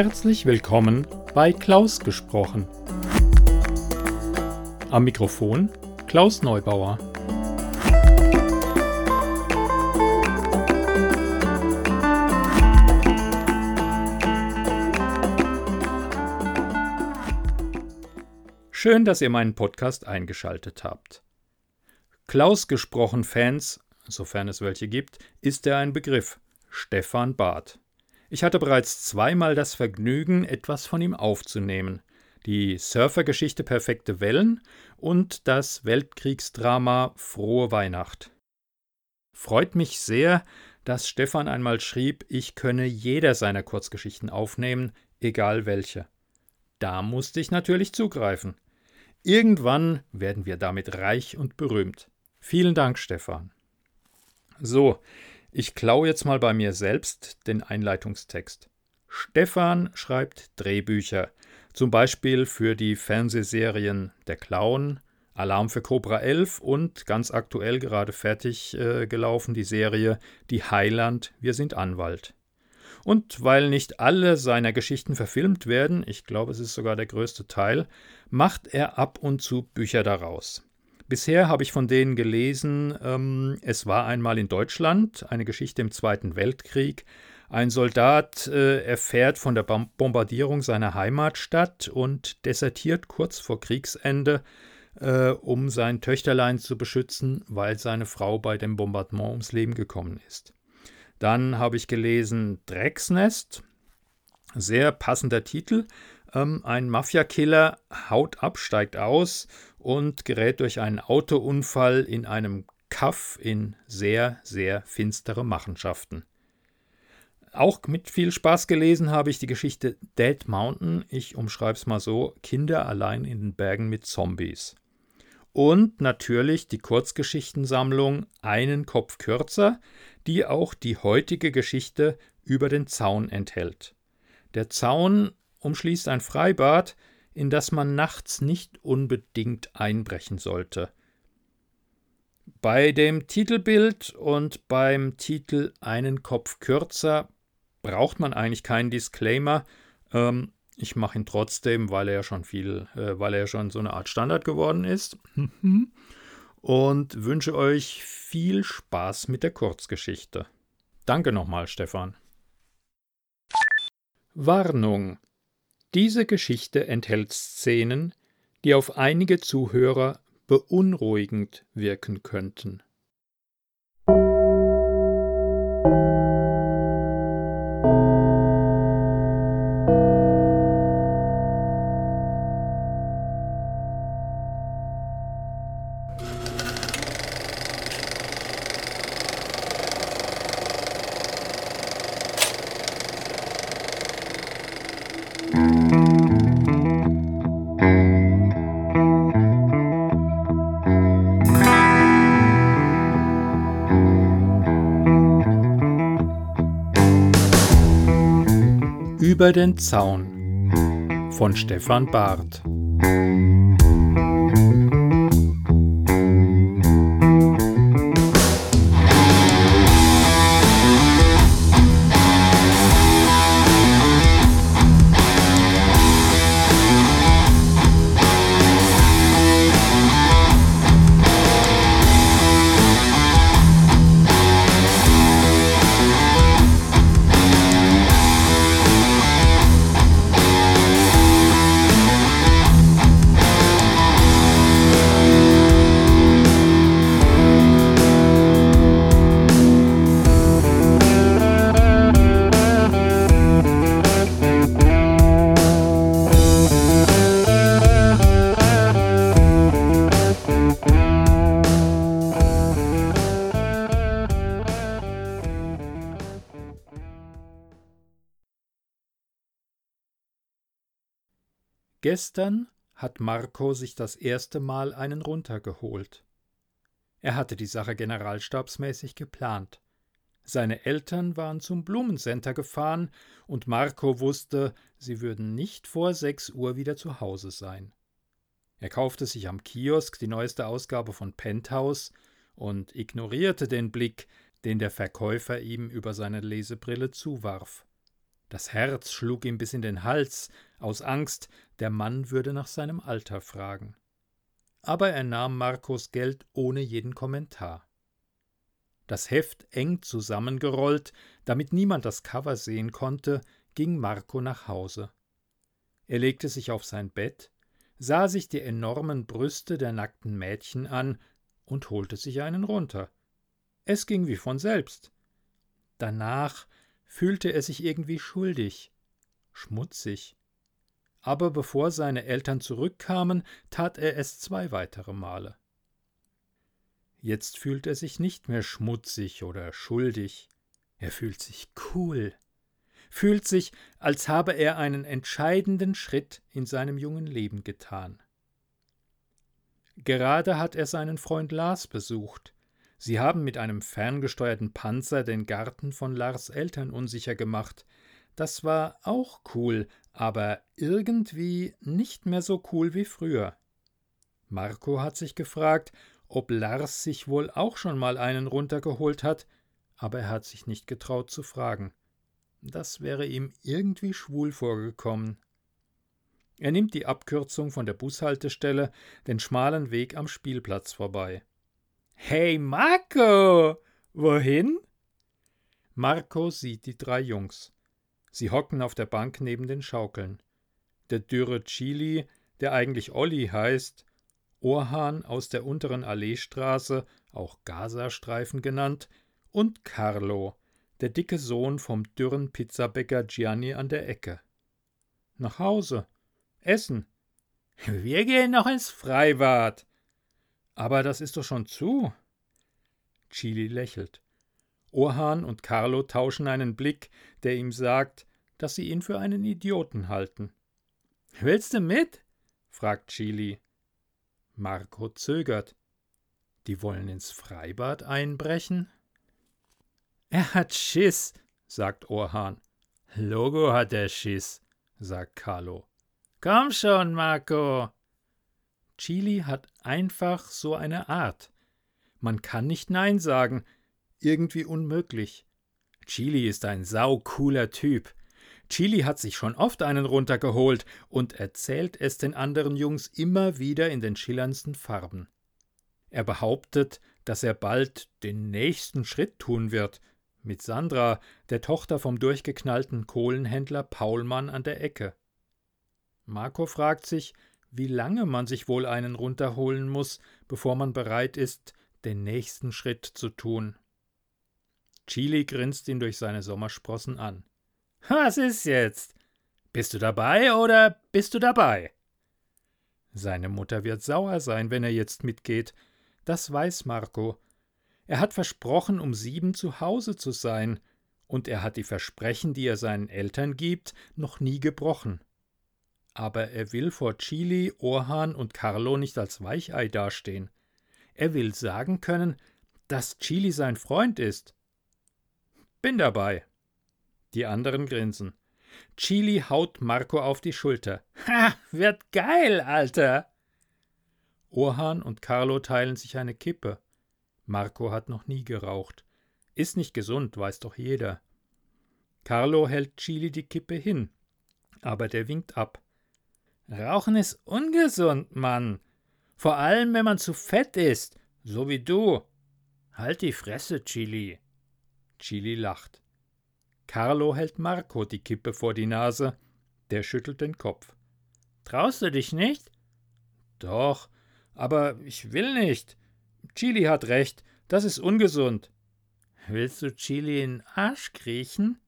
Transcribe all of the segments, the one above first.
Herzlich willkommen bei Klaus gesprochen. Am Mikrofon Klaus Neubauer. Schön, dass ihr meinen Podcast eingeschaltet habt. Klaus gesprochen Fans, sofern es welche gibt, ist er ein Begriff. Stefan Barth. Ich hatte bereits zweimal das Vergnügen, etwas von ihm aufzunehmen. Die Surfergeschichte Perfekte Wellen und das Weltkriegsdrama Frohe Weihnacht. Freut mich sehr, dass Stefan einmal schrieb, ich könne jeder seiner Kurzgeschichten aufnehmen, egal welche. Da musste ich natürlich zugreifen. Irgendwann werden wir damit reich und berühmt. Vielen Dank, Stefan. So, ich klaue jetzt mal bei mir selbst den Einleitungstext. Stefan schreibt Drehbücher, zum Beispiel für die Fernsehserien Der Clown, Alarm für Cobra 11 und ganz aktuell gerade fertig äh, gelaufen die Serie Die Heiland, wir sind Anwalt. Und weil nicht alle seiner Geschichten verfilmt werden, ich glaube es ist sogar der größte Teil, macht er ab und zu Bücher daraus. Bisher habe ich von denen gelesen, ähm, es war einmal in Deutschland, eine Geschichte im Zweiten Weltkrieg. Ein Soldat äh, erfährt von der Bombardierung seiner Heimatstadt und desertiert kurz vor Kriegsende, äh, um sein Töchterlein zu beschützen, weil seine Frau bei dem Bombardement ums Leben gekommen ist. Dann habe ich gelesen Drecksnest, sehr passender Titel. Ähm, ein Mafiakiller haut ab, steigt aus und gerät durch einen Autounfall in einem Kaff in sehr, sehr finstere Machenschaften. Auch mit viel Spaß gelesen habe ich die Geschichte Dead Mountain. Ich umschreibe es mal so: Kinder allein in den Bergen mit Zombies. Und natürlich die Kurzgeschichtensammlung Einen Kopf kürzer, die auch die heutige Geschichte über den Zaun enthält. Der Zaun umschließt ein Freibad, in das man nachts nicht unbedingt einbrechen sollte. Bei dem Titelbild und beim Titel einen Kopf kürzer braucht man eigentlich keinen Disclaimer. Ähm, ich mache ihn trotzdem, weil er schon viel, äh, weil er ja schon so eine Art Standard geworden ist. und wünsche euch viel Spaß mit der Kurzgeschichte. Danke nochmal, Stefan. Warnung. Diese Geschichte enthält Szenen, die auf einige Zuhörer beunruhigend wirken könnten. Über den Zaun. Von Stefan Barth Gestern hat Marco sich das erste Mal einen runtergeholt. Er hatte die Sache generalstabsmäßig geplant. Seine Eltern waren zum Blumencenter gefahren und Marco wusste, sie würden nicht vor sechs Uhr wieder zu Hause sein. Er kaufte sich am Kiosk die neueste Ausgabe von Penthouse und ignorierte den Blick, den der Verkäufer ihm über seine Lesebrille zuwarf. Das Herz schlug ihm bis in den Hals, aus Angst, der Mann würde nach seinem Alter fragen. Aber er nahm Marcos Geld ohne jeden Kommentar. Das Heft eng zusammengerollt, damit niemand das Cover sehen konnte, ging Marco nach Hause. Er legte sich auf sein Bett, sah sich die enormen Brüste der nackten Mädchen an und holte sich einen runter. Es ging wie von selbst. Danach fühlte er sich irgendwie schuldig, schmutzig. Aber bevor seine Eltern zurückkamen, tat er es zwei weitere Male. Jetzt fühlt er sich nicht mehr schmutzig oder schuldig, er fühlt sich cool, fühlt sich, als habe er einen entscheidenden Schritt in seinem jungen Leben getan. Gerade hat er seinen Freund Lars besucht. Sie haben mit einem ferngesteuerten Panzer den Garten von Lars Eltern unsicher gemacht. Das war auch cool, aber irgendwie nicht mehr so cool wie früher. Marco hat sich gefragt, ob Lars sich wohl auch schon mal einen runtergeholt hat, aber er hat sich nicht getraut zu fragen. Das wäre ihm irgendwie schwul vorgekommen. Er nimmt die Abkürzung von der Bushaltestelle, den schmalen Weg am Spielplatz vorbei. Hey Marco! Wohin? Marco sieht die drei Jungs. Sie hocken auf der Bank neben den Schaukeln. Der dürre Chili, der eigentlich Olli heißt, Orhan aus der unteren Alleestraße, auch Gazastreifen genannt, und Carlo, der dicke Sohn vom dürren Pizzabäcker Gianni an der Ecke. Nach Hause. Essen. Wir gehen noch ins Freibad. Aber das ist doch schon zu. Chili lächelt. Orhan und Carlo tauschen einen Blick, der ihm sagt, dass sie ihn für einen Idioten halten. Willst du mit? fragt Chili. Marco zögert. Die wollen ins Freibad einbrechen? Er hat Schiss, sagt Orhan. Logo hat er Schiss, sagt Carlo. Komm schon, Marco. Chili hat einfach so eine Art. Man kann nicht Nein sagen. Irgendwie unmöglich. Chili ist ein saucooler Typ. Chili hat sich schon oft einen runtergeholt und erzählt es den anderen Jungs immer wieder in den schillerndsten Farben. Er behauptet, dass er bald den nächsten Schritt tun wird, mit Sandra, der Tochter vom durchgeknallten Kohlenhändler Paulmann an der Ecke. Marco fragt sich, wie lange man sich wohl einen runterholen muss, bevor man bereit ist, den nächsten Schritt zu tun. Chili grinst ihn durch seine Sommersprossen an. Was ist jetzt? Bist du dabei oder bist du dabei? Seine Mutter wird sauer sein, wenn er jetzt mitgeht. Das weiß Marco. Er hat versprochen, um sieben zu Hause zu sein, und er hat die Versprechen, die er seinen Eltern gibt, noch nie gebrochen. Aber er will vor Chili, Orhan und Carlo nicht als Weichei dastehen. Er will sagen können, dass Chili sein Freund ist. Bin dabei. Die anderen grinsen. Chili haut Marco auf die Schulter. Ha, wird geil, Alter! Orhan und Carlo teilen sich eine Kippe. Marco hat noch nie geraucht. Ist nicht gesund, weiß doch jeder. Carlo hält Chili die Kippe hin, aber der winkt ab. Rauchen ist ungesund, Mann. Vor allem, wenn man zu fett ist, so wie du. Halt die Fresse, Chili. Chili lacht. Carlo hält Marco die Kippe vor die Nase. Der schüttelt den Kopf. Traust du dich nicht? Doch, aber ich will nicht. Chili hat recht, das ist ungesund. Willst du Chili in den Arsch kriechen?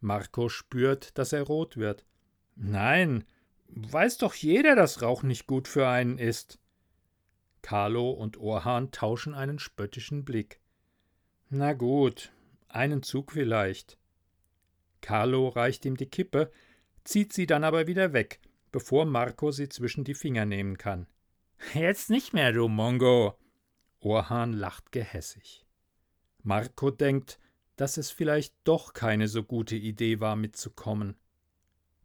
Marco spürt, dass er rot wird. Nein, weiß doch jeder, dass Rauch nicht gut für einen ist. Carlo und Orhan tauschen einen spöttischen Blick. Na gut, einen Zug vielleicht. Carlo reicht ihm die Kippe, zieht sie dann aber wieder weg, bevor Marco sie zwischen die Finger nehmen kann. Jetzt nicht mehr, du Mongo. Orhan lacht gehässig. Marco denkt, dass es vielleicht doch keine so gute Idee war, mitzukommen.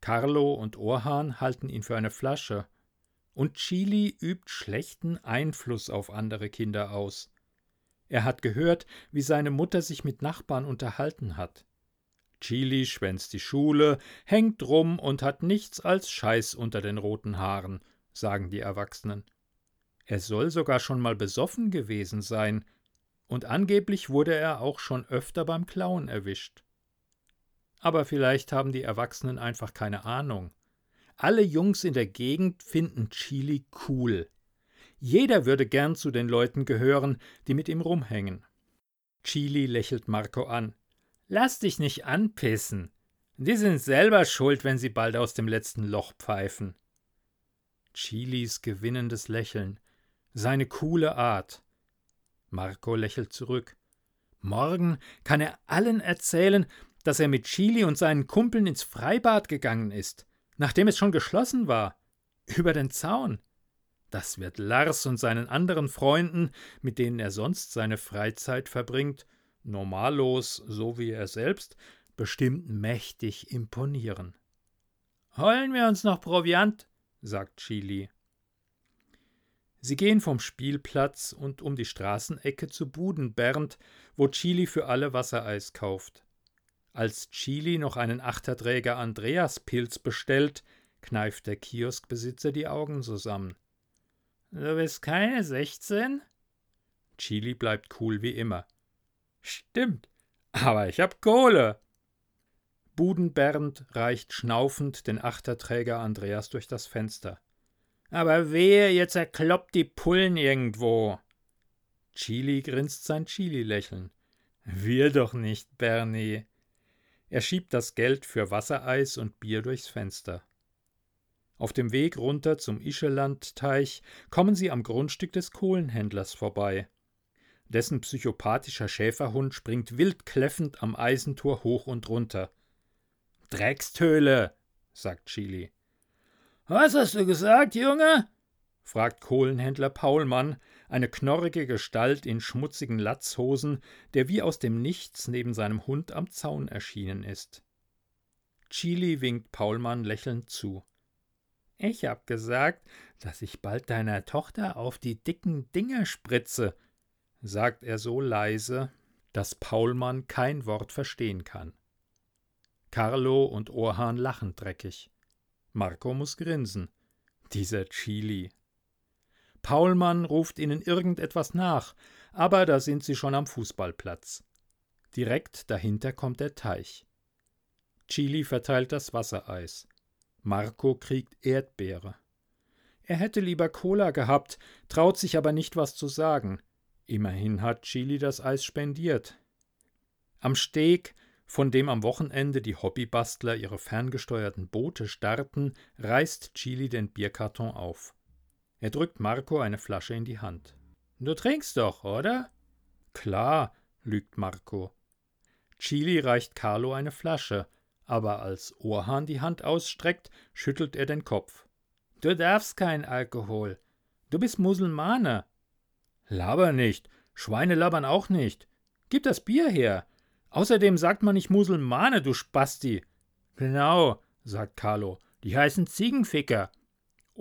Carlo und Orhan halten ihn für eine Flasche, und Chili übt schlechten Einfluss auf andere Kinder aus. Er hat gehört, wie seine Mutter sich mit Nachbarn unterhalten hat. Chili schwänzt die Schule, hängt rum und hat nichts als Scheiß unter den roten Haaren, sagen die Erwachsenen. Er soll sogar schon mal besoffen gewesen sein, und angeblich wurde er auch schon öfter beim Klauen erwischt. Aber vielleicht haben die Erwachsenen einfach keine Ahnung. Alle Jungs in der Gegend finden Chili cool. Jeder würde gern zu den Leuten gehören, die mit ihm rumhängen. Chili lächelt Marco an. Lass dich nicht anpissen. Die sind selber schuld, wenn sie bald aus dem letzten Loch pfeifen. Chilis gewinnendes Lächeln, seine coole Art. Marco lächelt zurück. Morgen kann er allen erzählen, dass er mit Chili und seinen Kumpeln ins Freibad gegangen ist, nachdem es schon geschlossen war. Über den Zaun. Das wird Lars und seinen anderen Freunden, mit denen er sonst seine Freizeit verbringt, normallos, so wie er selbst, bestimmt mächtig imponieren. Holen wir uns noch Proviant, sagt Chili. Sie gehen vom Spielplatz und um die Straßenecke zu Budenbernd, wo Chili für alle Wassereis kauft. Als Chili noch einen Achterträger Andreaspilz bestellt, kneift der Kioskbesitzer die Augen zusammen. Du bist keine sechzehn? Chili bleibt cool wie immer. Stimmt, aber ich hab Kohle. Budenbernd reicht schnaufend den Achterträger Andreas durch das Fenster. Aber wehe, jetzt erkloppt die Pullen irgendwo. Chili grinst sein Chili-Lächeln. Wir doch nicht, Bernie. Er schiebt das Geld für Wassereis und Bier durchs Fenster. Auf dem Weg runter zum Ischelandteich kommen sie am Grundstück des Kohlenhändlers vorbei. Dessen psychopathischer Schäferhund springt wild kläffend am Eisentor hoch und runter. Dreckstöhle, sagt Chili. Was hast du gesagt, Junge? Fragt Kohlenhändler Paulmann, eine knorrige Gestalt in schmutzigen Latzhosen, der wie aus dem Nichts neben seinem Hund am Zaun erschienen ist. Chili winkt Paulmann lächelnd zu. Ich hab gesagt, dass ich bald deiner Tochter auf die dicken Dinger spritze, sagt er so leise, dass Paulmann kein Wort verstehen kann. Carlo und Orhan lachen dreckig. Marco muss grinsen. Dieser Chili. Paulmann ruft ihnen irgendetwas nach, aber da sind sie schon am Fußballplatz. Direkt dahinter kommt der Teich. Chili verteilt das Wassereis. Marco kriegt Erdbeere. Er hätte lieber Cola gehabt, traut sich aber nicht was zu sagen. Immerhin hat Chili das Eis spendiert. Am Steg, von dem am Wochenende die Hobbybastler ihre ferngesteuerten Boote starten, reißt Chili den Bierkarton auf. Er drückt Marco eine Flasche in die Hand. Du trinkst doch, oder? Klar, lügt Marco. Chili reicht Carlo eine Flasche, aber als Orhan die Hand ausstreckt, schüttelt er den Kopf. Du darfst keinen Alkohol. Du bist Musulmane. Laber nicht. Schweine labern auch nicht. Gib das Bier her. Außerdem sagt man nicht Musulmane, du Spasti. Genau, sagt Carlo. Die heißen Ziegenficker.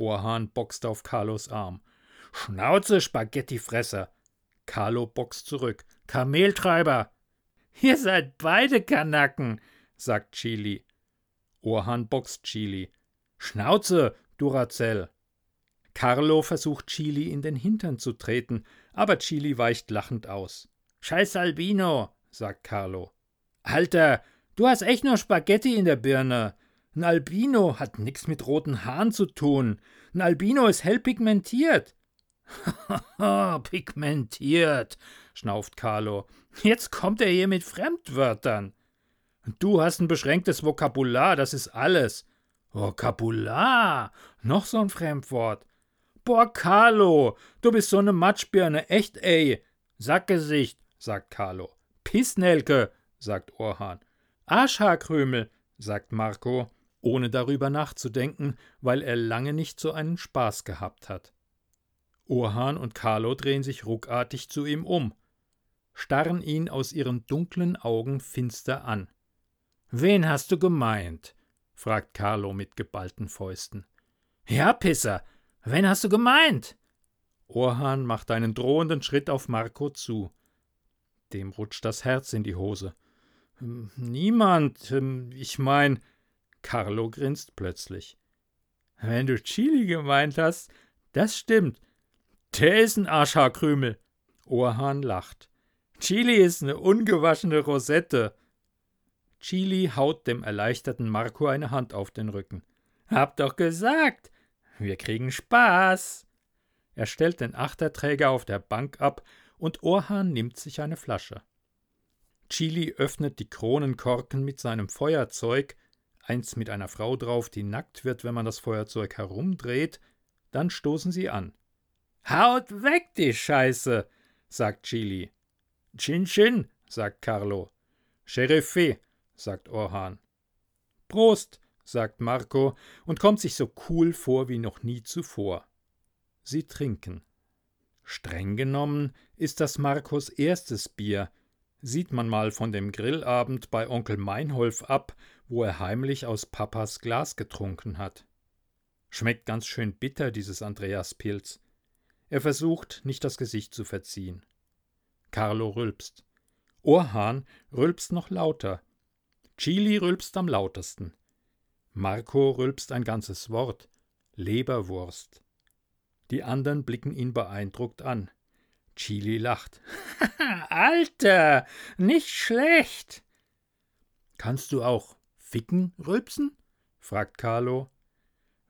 Orhan boxt auf Carlos Arm. Schnauze, Spaghettifresser. Carlo boxt zurück. Kameltreiber. Ihr seid beide Kanacken, sagt Chili. Orhan boxt Chili. Schnauze, Duracell. Carlo versucht Chili in den Hintern zu treten, aber Chili weicht lachend aus. Scheiß Albino, sagt Carlo. Alter, du hast echt nur Spaghetti in der Birne. Ein Albino hat nichts mit roten Haaren zu tun. Ein Albino ist hell pigmentiert. Pigmentiert, schnauft Carlo. Jetzt kommt er hier mit Fremdwörtern. Du hast ein beschränktes Vokabular, das ist alles. Vokabular? Noch so ein Fremdwort. Boah, Carlo, du bist so eine Matschbirne, echt ey. Sackgesicht, sagt Carlo. Pissnelke, sagt Orhan. Arschhaarkrümel, sagt Marco, ohne darüber nachzudenken, weil er lange nicht so einen Spaß gehabt hat. Orhan und Carlo drehen sich ruckartig zu ihm um, starren ihn aus ihren dunklen Augen finster an. Wen hast du gemeint? fragt Carlo mit geballten Fäusten. Ja, Pisser, Wen hast du gemeint? Orhan macht einen drohenden Schritt auf Marco zu. Dem rutscht das Herz in die Hose. Hm, niemand. Hm, ich mein. Carlo grinst plötzlich. Wenn du Chili gemeint hast, das stimmt. Der ist ein Arschhaarkrümel. Orhan lacht. Chili ist eine ungewaschene Rosette. Chili haut dem erleichterten Marco eine Hand auf den Rücken. Hab doch gesagt, wir kriegen Spaß. Er stellt den Achterträger auf der Bank ab und Orhan nimmt sich eine Flasche. Chili öffnet die Kronenkorken mit seinem Feuerzeug, eins mit einer Frau drauf, die nackt wird, wenn man das Feuerzeug herumdreht, dann stoßen sie an. Haut weg, die Scheiße, sagt Chili. Chin Chin, sagt Carlo. Sheriffé, sagt Orhan. Prost, sagt Marco und kommt sich so cool vor wie noch nie zuvor. Sie trinken. Streng genommen ist das Marcos erstes Bier, sieht man mal von dem Grillabend bei Onkel Meinholf ab, wo er heimlich aus Papas Glas getrunken hat. Schmeckt ganz schön bitter, dieses Andreaspilz. Er versucht, nicht das Gesicht zu verziehen. Carlo rülpst. Orhan rülpst noch lauter. Chili rülpst am lautesten. Marco rülpst ein ganzes Wort. Leberwurst. Die anderen blicken ihn beeindruckt an. Chili lacht. Alter, nicht schlecht. Kannst du auch ficken rülpsen? fragt Carlo.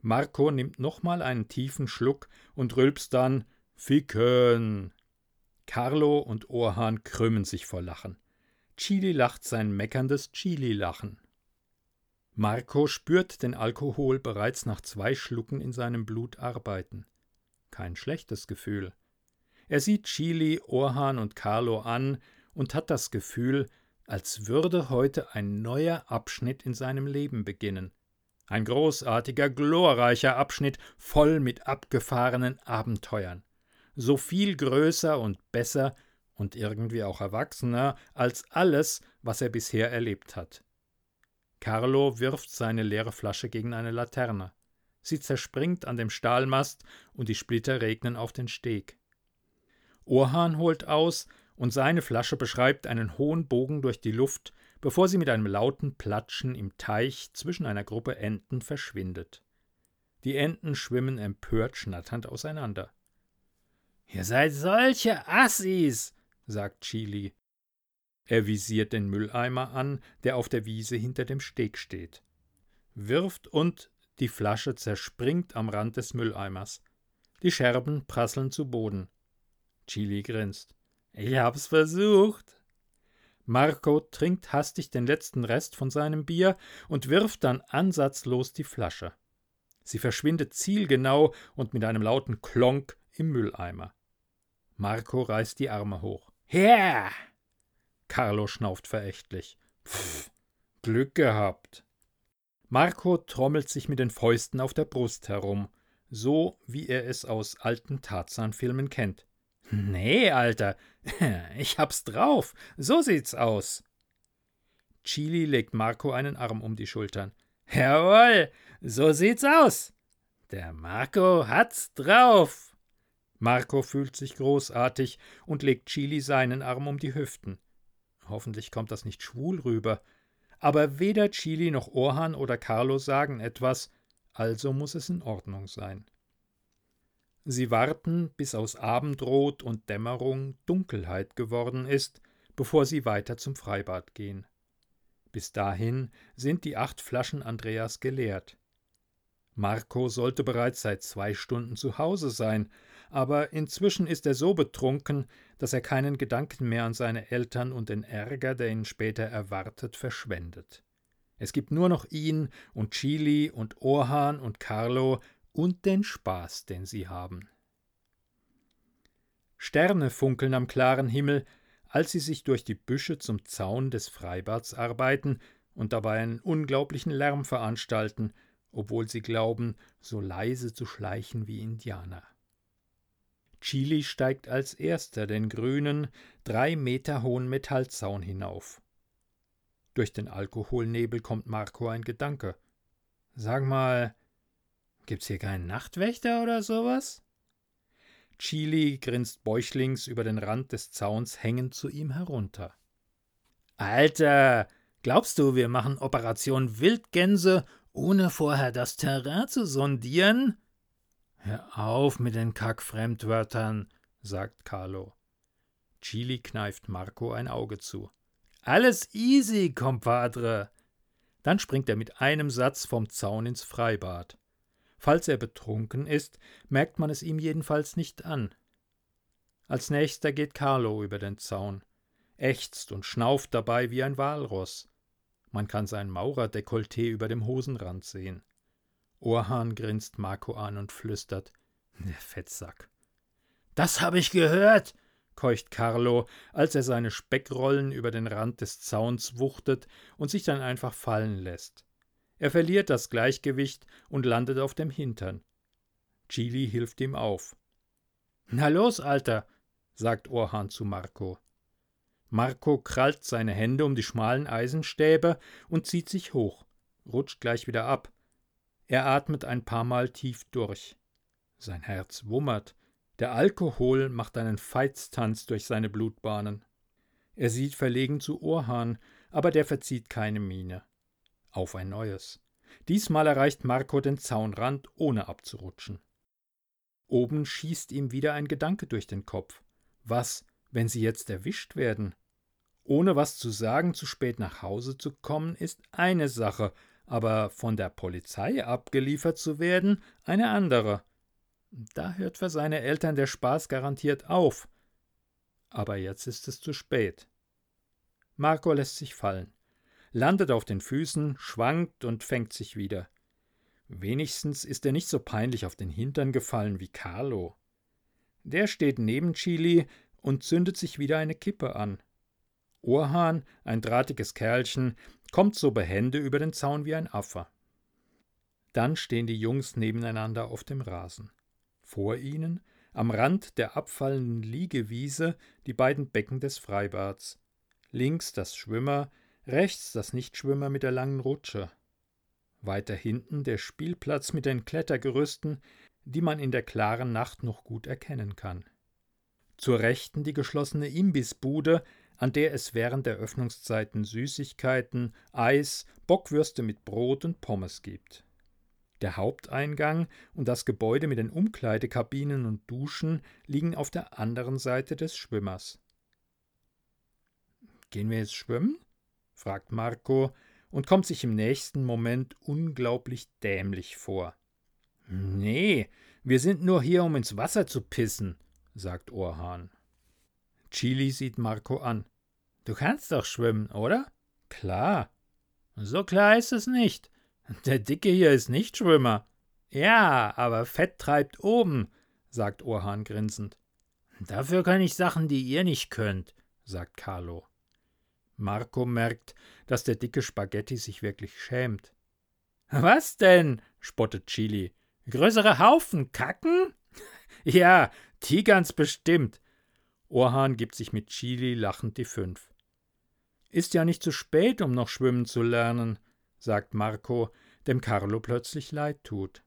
Marco nimmt nochmal einen tiefen Schluck und rülpst dann Ficken. Carlo und Orhan krümmen sich vor Lachen. Chili lacht sein meckerndes Chili-Lachen. Marco spürt den Alkohol bereits nach zwei Schlucken in seinem Blut arbeiten. Kein schlechtes Gefühl. Er sieht Chili, Orhan und Carlo an und hat das Gefühl, als würde heute ein neuer Abschnitt in seinem Leben beginnen. Ein großartiger, glorreicher Abschnitt voll mit abgefahrenen Abenteuern. So viel größer und besser und irgendwie auch erwachsener als alles, was er bisher erlebt hat. Carlo wirft seine leere Flasche gegen eine Laterne. Sie zerspringt an dem Stahlmast und die Splitter regnen auf den Steg. Orhan holt aus und seine Flasche beschreibt einen hohen Bogen durch die Luft, bevor sie mit einem lauten Platschen im Teich zwischen einer Gruppe Enten verschwindet. Die Enten schwimmen empört schnatternd auseinander. Ihr seid solche Assis, sagt Chili. Er visiert den Mülleimer an, der auf der Wiese hinter dem Steg steht. Wirft und die Flasche zerspringt am Rand des Mülleimers. Die Scherben prasseln zu Boden. Chili grinst. Ich hab's versucht. Marco trinkt hastig den letzten Rest von seinem Bier und wirft dann ansatzlos die Flasche. Sie verschwindet zielgenau und mit einem lauten Klonk im Mülleimer. Marco reißt die Arme hoch. Her! Carlo schnauft verächtlich. Pff, Glück gehabt. Marco trommelt sich mit den Fäusten auf der Brust herum, so wie er es aus alten Tarzan-Filmen kennt. Nee, Alter, ich hab's drauf. So sieht's aus. Chili legt Marco einen Arm um die Schultern. Jawohl, so sieht's aus. Der Marco hat's drauf. Marco fühlt sich großartig und legt Chili seinen Arm um die Hüften. Hoffentlich kommt das nicht schwul rüber. Aber weder Chili noch Orhan oder Carlo sagen etwas, also muss es in Ordnung sein. Sie warten, bis aus Abendrot und Dämmerung Dunkelheit geworden ist, bevor sie weiter zum Freibad gehen. Bis dahin sind die acht Flaschen Andreas geleert. Marco sollte bereits seit zwei Stunden zu Hause sein, aber inzwischen ist er so betrunken, dass er keinen Gedanken mehr an seine Eltern und den Ärger, der ihn später erwartet, verschwendet. Es gibt nur noch ihn und Chili und Orhan und Carlo und den Spaß, den sie haben. Sterne funkeln am klaren Himmel, als sie sich durch die Büsche zum Zaun des Freibads arbeiten und dabei einen unglaublichen Lärm veranstalten, obwohl sie glauben, so leise zu schleichen wie Indianer. Chili steigt als erster den grünen, drei Meter hohen Metallzaun hinauf. Durch den Alkoholnebel kommt Marco ein Gedanke. Sag mal, Gibt's hier keinen Nachtwächter oder sowas? Chili grinst bäuchlings über den Rand des Zauns hängend zu ihm herunter. Alter, Glaubst du, wir machen Operation Wildgänse, ohne vorher das Terrain zu sondieren? Hör auf mit den Kackfremdwörtern, sagt Carlo. Chili kneift Marco ein Auge zu. Alles easy, compadre. Dann springt er mit einem Satz vom Zaun ins Freibad. Falls er betrunken ist, merkt man es ihm jedenfalls nicht an. Als nächster geht Carlo über den Zaun, ächzt und schnauft dabei wie ein Walross. Man kann sein Maurerdekolleté über dem Hosenrand sehen. Orhan grinst Marco an und flüstert: Der Fettsack. Das habe ich gehört, keucht Carlo, als er seine Speckrollen über den Rand des Zauns wuchtet und sich dann einfach fallen lässt. Er verliert das Gleichgewicht und landet auf dem Hintern. Chili hilft ihm auf. Na los, Alter, sagt Orhan zu Marco. Marco krallt seine Hände um die schmalen Eisenstäbe und zieht sich hoch, rutscht gleich wieder ab. Er atmet ein paar Mal tief durch. Sein Herz wummert. Der Alkohol macht einen Feitstanz durch seine Blutbahnen. Er sieht verlegen zu Orhan, aber der verzieht keine Miene. Auf ein neues. Diesmal erreicht Marco den Zaunrand, ohne abzurutschen. Oben schießt ihm wieder ein Gedanke durch den Kopf. Was, wenn sie jetzt erwischt werden? Ohne was zu sagen, zu spät nach Hause zu kommen, ist eine Sache, aber von der Polizei abgeliefert zu werden, eine andere. Da hört für seine Eltern der Spaß garantiert auf. Aber jetzt ist es zu spät. Marco lässt sich fallen, landet auf den Füßen, schwankt und fängt sich wieder. Wenigstens ist er nicht so peinlich auf den Hintern gefallen wie Carlo. Der steht neben Chili und zündet sich wieder eine Kippe an. Orhan, ein drahtiges Kerlchen, kommt so behende über den Zaun wie ein Affe. Dann stehen die Jungs nebeneinander auf dem Rasen. Vor ihnen, am Rand der abfallenden Liegewiese, die beiden Becken des Freibads. Links das Schwimmer, rechts das Nichtschwimmer mit der langen Rutsche. Weiter hinten der Spielplatz mit den Klettergerüsten, die man in der klaren Nacht noch gut erkennen kann. Zur Rechten die geschlossene Imbissbude, an der es während der Öffnungszeiten Süßigkeiten, Eis, Bockwürste mit Brot und Pommes gibt. Der Haupteingang und das Gebäude mit den Umkleidekabinen und Duschen liegen auf der anderen Seite des Schwimmers. Gehen wir jetzt schwimmen? Fragt Marco und kommt sich im nächsten Moment unglaublich dämlich vor. Nee, wir sind nur hier, um ins Wasser zu pissen, sagt Orhan. Chili sieht Marco an. Du kannst doch schwimmen, oder? Klar. So klar ist es nicht. Der Dicke hier ist nicht Schwimmer. Ja, aber Fett treibt oben, sagt Orhan grinsend. Dafür kann ich Sachen, die ihr nicht könnt, sagt Carlo. Marco merkt, dass der dicke Spaghetti sich wirklich schämt. Was denn? spottet Chili. Größere Haufen kacken? ja, ganz bestimmt. Orhan gibt sich mit Chili lachend die fünf. Ist ja nicht zu spät, um noch schwimmen zu lernen, sagt Marco, dem Carlo plötzlich leid tut.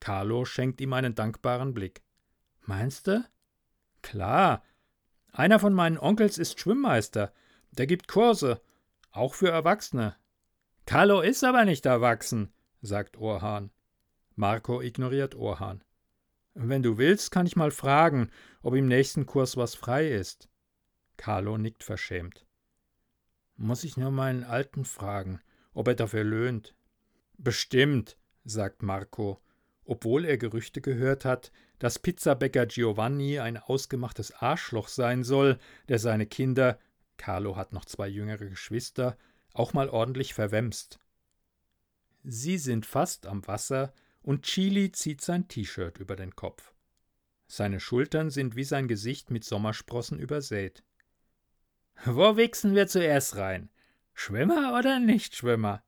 Carlo schenkt ihm einen dankbaren Blick. Meinst du? Klar. Einer von meinen Onkels ist Schwimmmeister. Der gibt Kurse, auch für Erwachsene. Carlo ist aber nicht erwachsen, sagt Orhan. Marco ignoriert Orhan. Wenn du willst, kann ich mal fragen, ob im nächsten Kurs was frei ist. Carlo nickt verschämt. Muss ich nur meinen Alten fragen, ob er dafür löhnt. Bestimmt, sagt Marco, obwohl er Gerüchte gehört hat, dass Pizzabäcker Giovanni ein ausgemachtes Arschloch sein soll, der seine Kinder, Carlo hat noch zwei jüngere Geschwister, auch mal ordentlich verwemst. Sie sind fast am Wasser, und Chili zieht sein T-Shirt über den Kopf. Seine Schultern sind wie sein Gesicht mit Sommersprossen übersät. Wo wichsen wir zuerst rein? Schwimmer oder Nichtschwimmer?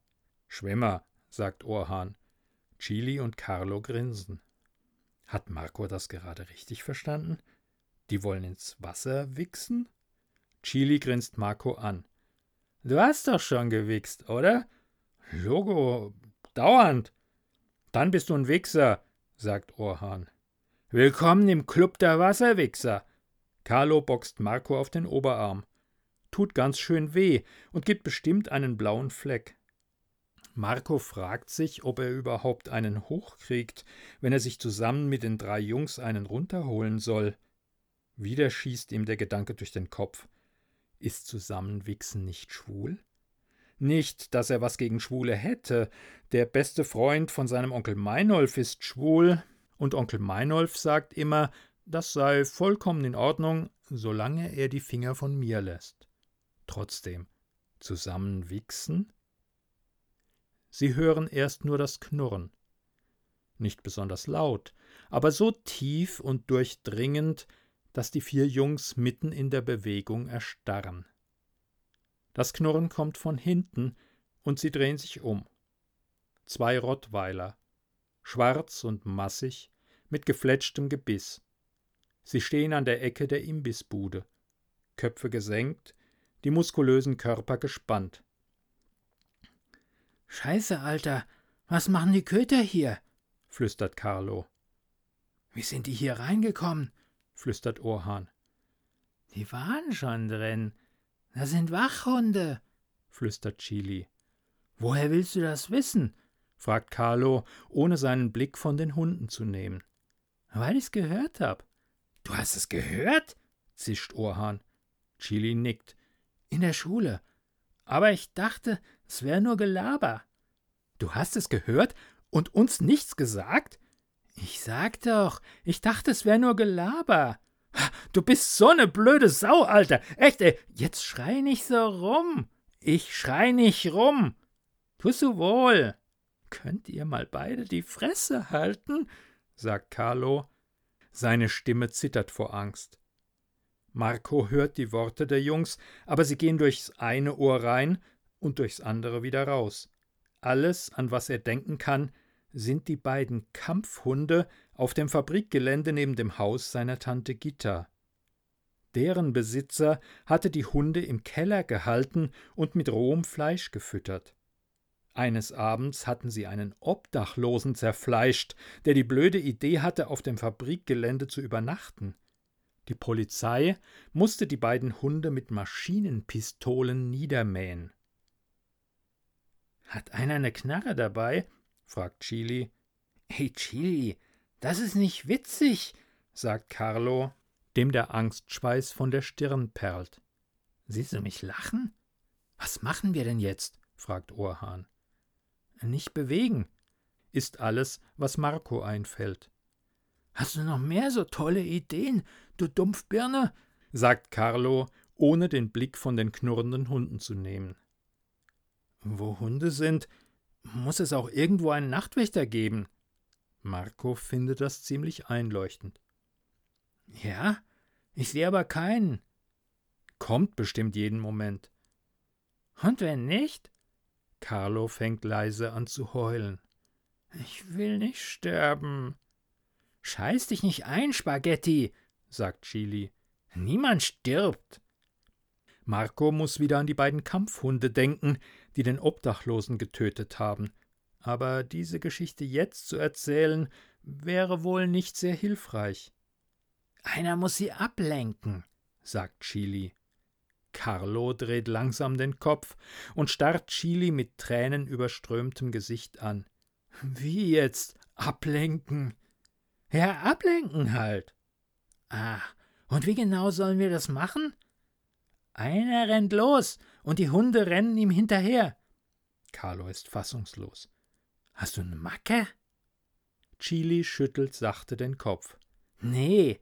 Schwimmer, sagt Orhan. Chili und Carlo grinsen. Hat Marco das gerade richtig verstanden? Die wollen ins Wasser wichsen? Chili grinst Marco an. Du hast doch schon gewichst, oder? Logo, dauernd. Dann bist du ein Wichser, sagt Orhan. Willkommen im Club der Wasserwichser. Carlo boxt Marco auf den Oberarm. tut ganz schön weh und gibt bestimmt einen blauen Fleck. Marco fragt sich, ob er überhaupt einen hochkriegt, wenn er sich zusammen mit den drei Jungs einen runterholen soll. Wieder schießt ihm der Gedanke durch den Kopf. Ist Zusammenwichsen nicht schwul? Nicht, dass er was gegen Schwule hätte. Der beste Freund von seinem Onkel Meinolf ist schwul, und Onkel Meinolf sagt immer, das sei vollkommen in Ordnung, solange er die Finger von mir lässt. Trotzdem, zusammenwichsen? Sie hören erst nur das Knurren. Nicht besonders laut, aber so tief und durchdringend, dass die vier Jungs mitten in der Bewegung erstarren. Das Knurren kommt von hinten, und sie drehen sich um. Zwei Rottweiler, schwarz und massig, mit gefletschtem Gebiss. Sie stehen an der Ecke der Imbissbude, Köpfe gesenkt, die muskulösen Körper gespannt. Scheiße, Alter, was machen die Köter hier? flüstert Carlo. Wie sind die hier reingekommen? Flüstert Orhan. Die waren schon drin. Das sind Wachhunde, flüstert Chili. Woher willst du das wissen? fragt Carlo, ohne seinen Blick von den Hunden zu nehmen. Weil ich's gehört hab. Du hast es gehört? zischt Orhan. Chili nickt. In der Schule. Aber ich dachte, es wäre nur Gelaber. Du hast es gehört und uns nichts gesagt? Ich sag doch, ich dachte, es wäre nur Gelaber. Du bist so ne blöde Sau, Alter. Echt, ey. Jetzt schrei nicht so rum. Ich schrei nicht rum. Tust du wohl. Könnt ihr mal beide die Fresse halten? sagt Carlo. Seine Stimme zittert vor Angst. Marco hört die Worte der Jungs, aber sie gehen durchs eine Ohr rein und durchs andere wieder raus. Alles, an was er denken kann, sind die beiden Kampfhunde auf dem Fabrikgelände neben dem Haus seiner Tante Gitta. Deren Besitzer hatte die Hunde im Keller gehalten und mit rohem Fleisch gefüttert. Eines Abends hatten sie einen Obdachlosen zerfleischt, der die blöde Idee hatte, auf dem Fabrikgelände zu übernachten. Die Polizei musste die beiden Hunde mit Maschinenpistolen niedermähen. Hat einer eine Knarre dabei? Fragt Chili. Hey Chili, das ist nicht witzig, sagt Carlo, dem der Angstschweiß von der Stirn perlt. Siehst du mich lachen? Was machen wir denn jetzt? fragt Orhan. Nicht bewegen, ist alles, was Marco einfällt. Hast du noch mehr so tolle Ideen, du Dumpfbirne? sagt Carlo, ohne den Blick von den knurrenden Hunden zu nehmen. Wo Hunde sind, muss es auch irgendwo einen Nachtwächter geben. Marco findet das ziemlich einleuchtend. Ja, ich sehe aber keinen. Kommt bestimmt jeden Moment. Und wenn nicht? Carlo fängt leise an zu heulen. Ich will nicht sterben. Scheiß dich nicht ein, Spaghetti, sagt Chili. Niemand stirbt. Marco muss wieder an die beiden Kampfhunde denken, die den Obdachlosen getötet haben. Aber diese Geschichte jetzt zu erzählen, wäre wohl nicht sehr hilfreich. Einer muss sie ablenken, sagt Chili. Carlo dreht langsam den Kopf und starrt Chili mit tränenüberströmtem Gesicht an. Wie jetzt? Ablenken? Ja, ablenken halt. Ah, und wie genau sollen wir das machen? Einer rennt los und die Hunde rennen ihm hinterher. Carlo ist fassungslos. Hast du eine Macke? Chili schüttelt sachte den Kopf. Nee,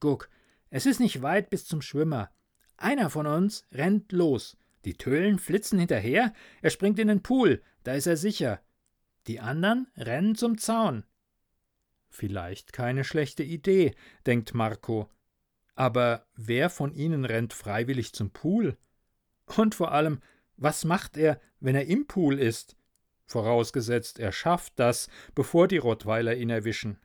guck, es ist nicht weit bis zum Schwimmer. Einer von uns rennt los. Die Tölen flitzen hinterher, er springt in den Pool, da ist er sicher. Die anderen rennen zum Zaun. Vielleicht keine schlechte Idee, denkt Marco aber wer von ihnen rennt freiwillig zum Pool? Und vor allem, was macht er, wenn er im Pool ist? Vorausgesetzt, er schafft das, bevor die Rottweiler ihn erwischen.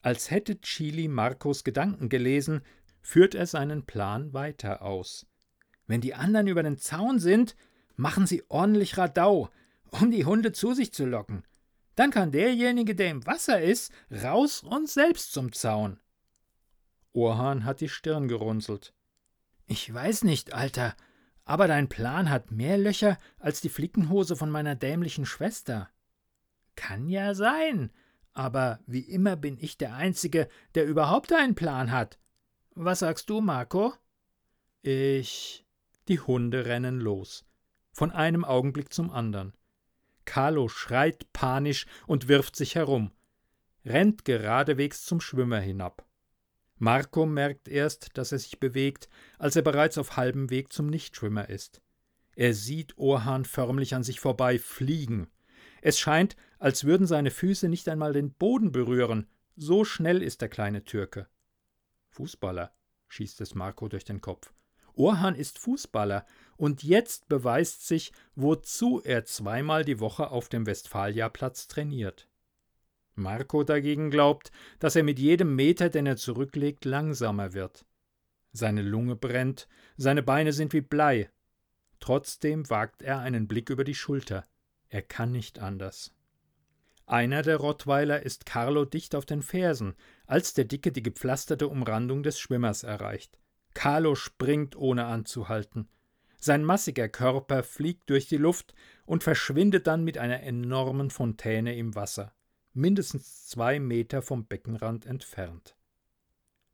Als hätte Chili Marcos Gedanken gelesen, führt er seinen Plan weiter aus. Wenn die anderen über den Zaun sind, machen sie ordentlich Radau, um die Hunde zu sich zu locken. Dann kann derjenige, der im Wasser ist, raus und selbst zum Zaun. Orhan hat die Stirn gerunzelt. Ich weiß nicht, Alter. Aber dein Plan hat mehr Löcher als die Flickenhose von meiner dämlichen Schwester. Kann ja sein, aber wie immer bin ich der Einzige, der überhaupt einen Plan hat. Was sagst du, Marco? Ich. Die Hunde rennen los. Von einem Augenblick zum anderen. Carlo schreit panisch und wirft sich herum, rennt geradewegs zum Schwimmer hinab. Marco merkt erst, dass er sich bewegt, als er bereits auf halbem Weg zum Nichtschwimmer ist. Er sieht Orhan förmlich an sich vorbei fliegen. Es scheint, als würden seine Füße nicht einmal den Boden berühren, so schnell ist der kleine Türke. Fußballer, schießt es Marco durch den Kopf. Orhan ist Fußballer und jetzt beweist sich, wozu er zweimal die Woche auf dem Westfaliaplatz trainiert. Marco dagegen glaubt, dass er mit jedem Meter, den er zurücklegt, langsamer wird. Seine Lunge brennt, seine Beine sind wie Blei. Trotzdem wagt er einen Blick über die Schulter. Er kann nicht anders. Einer der Rottweiler ist Carlo dicht auf den Fersen, als der Dicke die gepflasterte Umrandung des Schwimmers erreicht. Carlo springt ohne anzuhalten. Sein massiger Körper fliegt durch die Luft und verschwindet dann mit einer enormen Fontäne im Wasser, mindestens zwei Meter vom Beckenrand entfernt.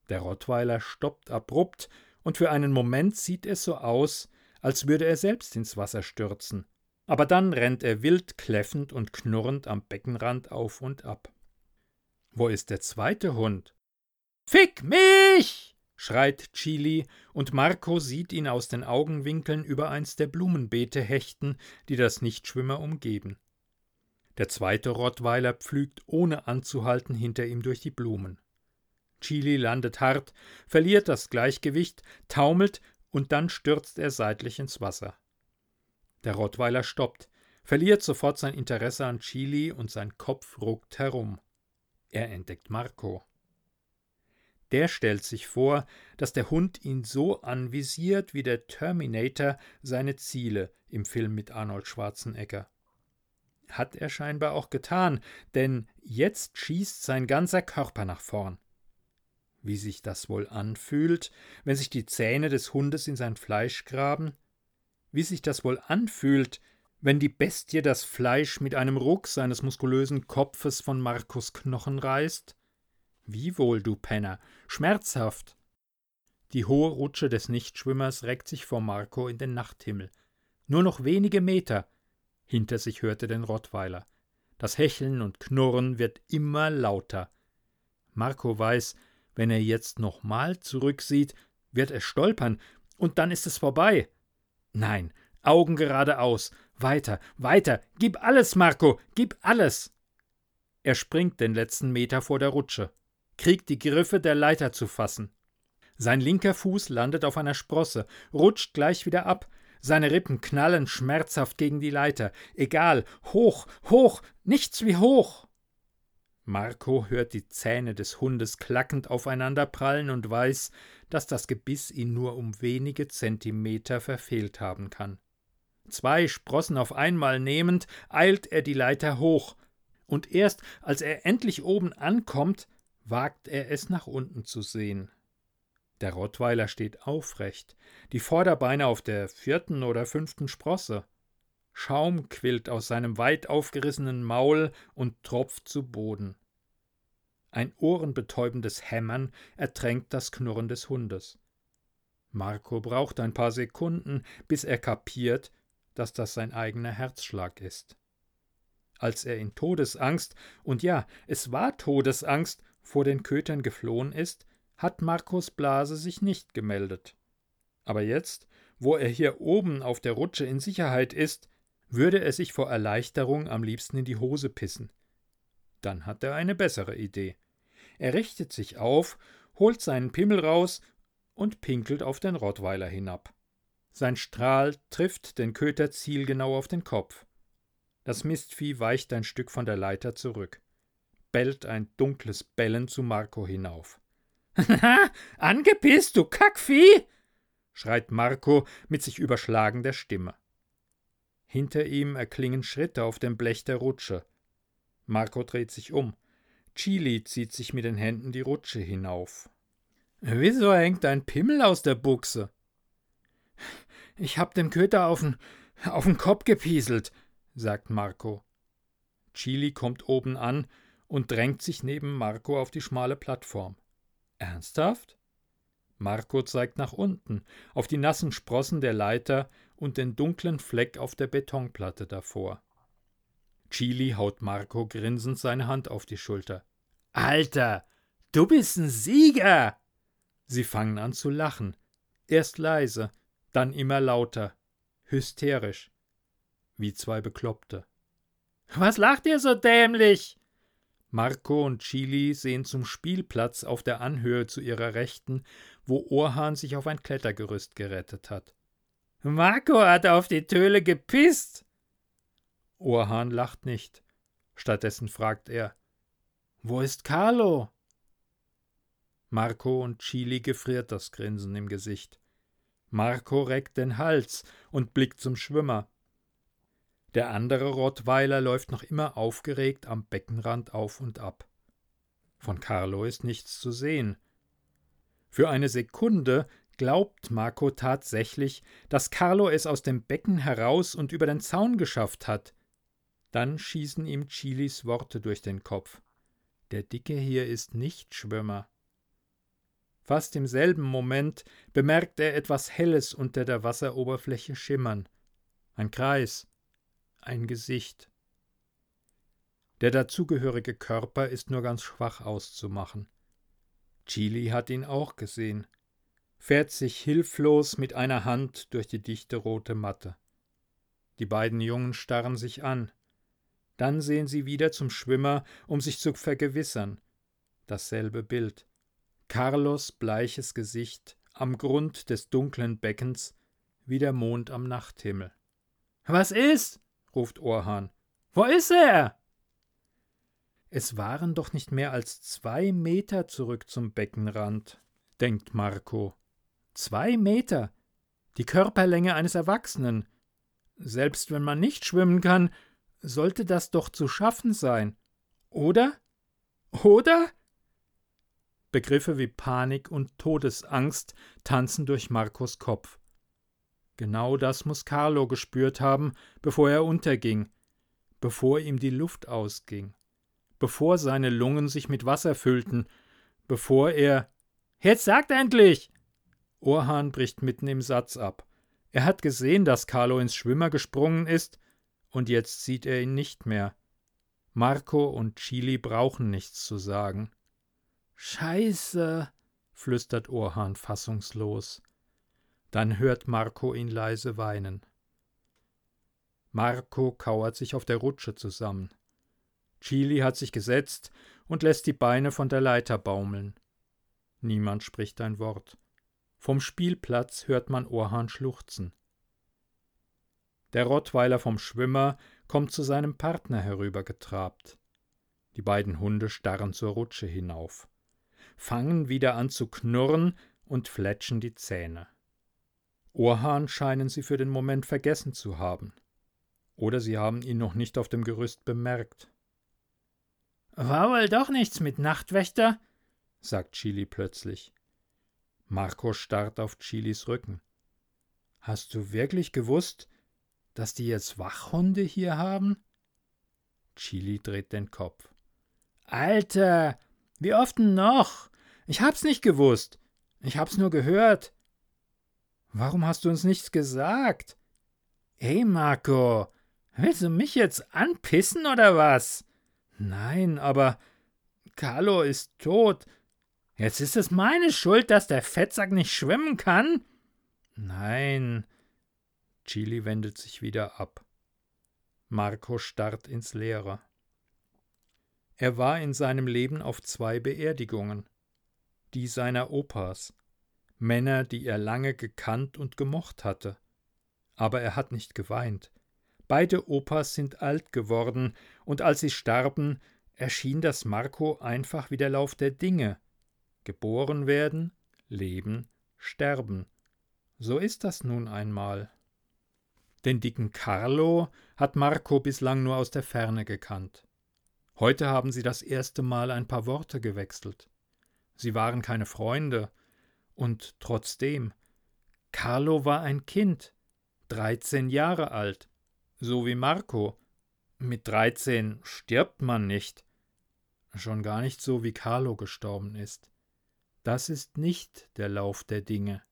Der Rottweiler stoppt abrupt, und für einen Moment sieht es so aus, als würde er selbst ins Wasser stürzen. Aber dann rennt er wild kläffend und knurrend am Beckenrand auf und ab. Wo ist der zweite Hund? Fick mich! schreit Chili, und Marco sieht ihn aus den Augenwinkeln über eins der Blumenbeete hechten, die das Nichtschwimmer umgeben. Der zweite Rottweiler pflügt ohne anzuhalten hinter ihm durch die Blumen. Chili landet hart, verliert das Gleichgewicht, taumelt und dann stürzt er seitlich ins Wasser. Der Rottweiler stoppt, verliert sofort sein Interesse an Chili und sein Kopf ruckt herum. Er entdeckt Marco. Der stellt sich vor, dass der Hund ihn so anvisiert wie der Terminator seine Ziele im Film mit Arnold Schwarzenegger. Hat er scheinbar auch getan, denn jetzt schießt sein ganzer Körper nach vorn. Wie sich das wohl anfühlt, wenn sich die Zähne des Hundes in sein Fleisch graben? Wie sich das wohl anfühlt, wenn die Bestie das Fleisch mit einem Ruck seines muskulösen Kopfes von Markus Knochen reißt? Wie wohl, du Penner? Schmerzhaft. Die hohe Rutsche des Nichtschwimmers reckt sich vor Marco in den Nachthimmel. Nur noch wenige Meter. Hinter sich hörte den Rottweiler. Das Hecheln und Knurren wird immer lauter. Marco weiß, wenn er jetzt nochmal zurücksieht, wird er stolpern, und dann ist es vorbei. Nein, Augen geradeaus, weiter, weiter, gib alles, Marco, gib alles. Er springt den letzten Meter vor der Rutsche kriegt die Griffe der Leiter zu fassen. Sein linker Fuß landet auf einer Sprosse, rutscht gleich wieder ab, seine Rippen knallen schmerzhaft gegen die Leiter. Egal, hoch, hoch, nichts wie hoch. Marco hört die Zähne des Hundes klackend aufeinanderprallen und weiß, dass das Gebiss ihn nur um wenige Zentimeter verfehlt haben kann. Zwei Sprossen auf einmal nehmend, eilt er die Leiter hoch, und erst als er endlich oben ankommt, wagt er es nach unten zu sehen. Der Rottweiler steht aufrecht, die Vorderbeine auf der vierten oder fünften Sprosse. Schaum quillt aus seinem weit aufgerissenen Maul und tropft zu Boden. Ein ohrenbetäubendes Hämmern ertränkt das Knurren des Hundes. Marco braucht ein paar Sekunden, bis er kapiert, dass das sein eigener Herzschlag ist. Als er in Todesangst, und ja, es war Todesangst, vor den Kötern geflohen ist, hat Markus Blase sich nicht gemeldet. Aber jetzt, wo er hier oben auf der Rutsche in Sicherheit ist, würde er sich vor Erleichterung am liebsten in die Hose pissen. Dann hat er eine bessere Idee. Er richtet sich auf, holt seinen Pimmel raus und pinkelt auf den Rottweiler hinab. Sein Strahl trifft den Köter zielgenau auf den Kopf. Das Mistvieh weicht ein Stück von der Leiter zurück bellt ein dunkles Bellen zu Marco hinauf. Angepisst, du Kackvieh! schreit Marco mit sich überschlagender Stimme. Hinter ihm erklingen Schritte auf dem Blech der Rutsche. Marco dreht sich um. Chili zieht sich mit den Händen die Rutsche hinauf. Wieso hängt dein Pimmel aus der Buchse? Ich hab dem Köter auf'n auf'n Kopf gepieselt, sagt Marco. Chili kommt oben an und drängt sich neben Marco auf die schmale Plattform. Ernsthaft? Marco zeigt nach unten, auf die nassen Sprossen der Leiter und den dunklen Fleck auf der Betonplatte davor. Chili haut Marco grinsend seine Hand auf die Schulter. Alter, du bist ein Sieger! Sie fangen an zu lachen. Erst leise, dann immer lauter, hysterisch, wie zwei Bekloppte. Was lacht ihr so dämlich? Marco und Chili sehen zum Spielplatz auf der Anhöhe zu ihrer Rechten, wo Orhan sich auf ein Klettergerüst gerettet hat. Marco hat auf die Töle gepisst. Orhan lacht nicht. Stattdessen fragt er: Wo ist Carlo? Marco und Chili gefriert das Grinsen im Gesicht. Marco reckt den Hals und blickt zum Schwimmer. Der andere Rottweiler läuft noch immer aufgeregt am Beckenrand auf und ab. Von Carlo ist nichts zu sehen. Für eine Sekunde glaubt Marco tatsächlich, dass Carlo es aus dem Becken heraus und über den Zaun geschafft hat. Dann schießen ihm Chilis Worte durch den Kopf. Der Dicke hier ist nicht Schwimmer. Fast im selben Moment bemerkt er etwas Helles unter der Wasseroberfläche schimmern. Ein Kreis, ein Gesicht. Der dazugehörige Körper ist nur ganz schwach auszumachen. Chili hat ihn auch gesehen, fährt sich hilflos mit einer Hand durch die dichte rote Matte. Die beiden Jungen starren sich an. Dann sehen sie wieder zum Schwimmer, um sich zu vergewissern. Dasselbe Bild. Carlos bleiches Gesicht am Grund des dunklen Beckens wie der Mond am Nachthimmel. Was ist? Ruft Orhan. Wo ist er? Es waren doch nicht mehr als zwei Meter zurück zum Beckenrand, denkt Marco. Zwei Meter. Die Körperlänge eines Erwachsenen. Selbst wenn man nicht schwimmen kann, sollte das doch zu schaffen sein. Oder? Oder? Begriffe wie Panik und Todesangst tanzen durch Marcos Kopf. Genau das muss Carlo gespürt haben, bevor er unterging, bevor ihm die Luft ausging, bevor seine Lungen sich mit Wasser füllten, bevor er Jetzt sagt endlich. Orhan bricht mitten im Satz ab. Er hat gesehen, dass Carlo ins Schwimmer gesprungen ist, und jetzt sieht er ihn nicht mehr. Marco und Chili brauchen nichts zu sagen. Scheiße, flüstert Orhan fassungslos. Dann hört Marco ihn leise weinen. Marco kauert sich auf der Rutsche zusammen. Chili hat sich gesetzt und lässt die Beine von der Leiter baumeln. Niemand spricht ein Wort. Vom Spielplatz hört man Orhan schluchzen. Der Rottweiler vom Schwimmer kommt zu seinem Partner herübergetrabt. Die beiden Hunde starren zur Rutsche hinauf, fangen wieder an zu knurren und fletschen die Zähne. Orhan scheinen sie für den Moment vergessen zu haben. Oder sie haben ihn noch nicht auf dem Gerüst bemerkt. War wohl doch nichts mit Nachtwächter? sagt Chili plötzlich. Marco starrt auf Chilis Rücken. Hast du wirklich gewusst, dass die jetzt Wachhunde hier haben? Chili dreht den Kopf. Alter, wie oft noch? Ich hab's nicht gewusst. Ich hab's nur gehört. Warum hast du uns nichts gesagt? Hey, Marco, willst du mich jetzt anpissen oder was? Nein, aber Carlo ist tot. Jetzt ist es meine Schuld, dass der Fettsack nicht schwimmen kann? Nein. Chili wendet sich wieder ab. Marco starrt ins Leere. Er war in seinem Leben auf zwei Beerdigungen. Die seiner Opas. Männer, die er lange gekannt und gemocht hatte. Aber er hat nicht geweint. Beide Opas sind alt geworden, und als sie starben, erschien das Marco einfach wie der Lauf der Dinge. Geboren werden, leben, sterben. So ist das nun einmal. Den dicken Carlo hat Marco bislang nur aus der Ferne gekannt. Heute haben sie das erste Mal ein paar Worte gewechselt. Sie waren keine Freunde, und trotzdem, Carlo war ein Kind, Dreizehn Jahre alt, so wie Marco. Mit dreizehn stirbt man nicht. Schon gar nicht so, wie Carlo gestorben ist. Das ist nicht der Lauf der Dinge.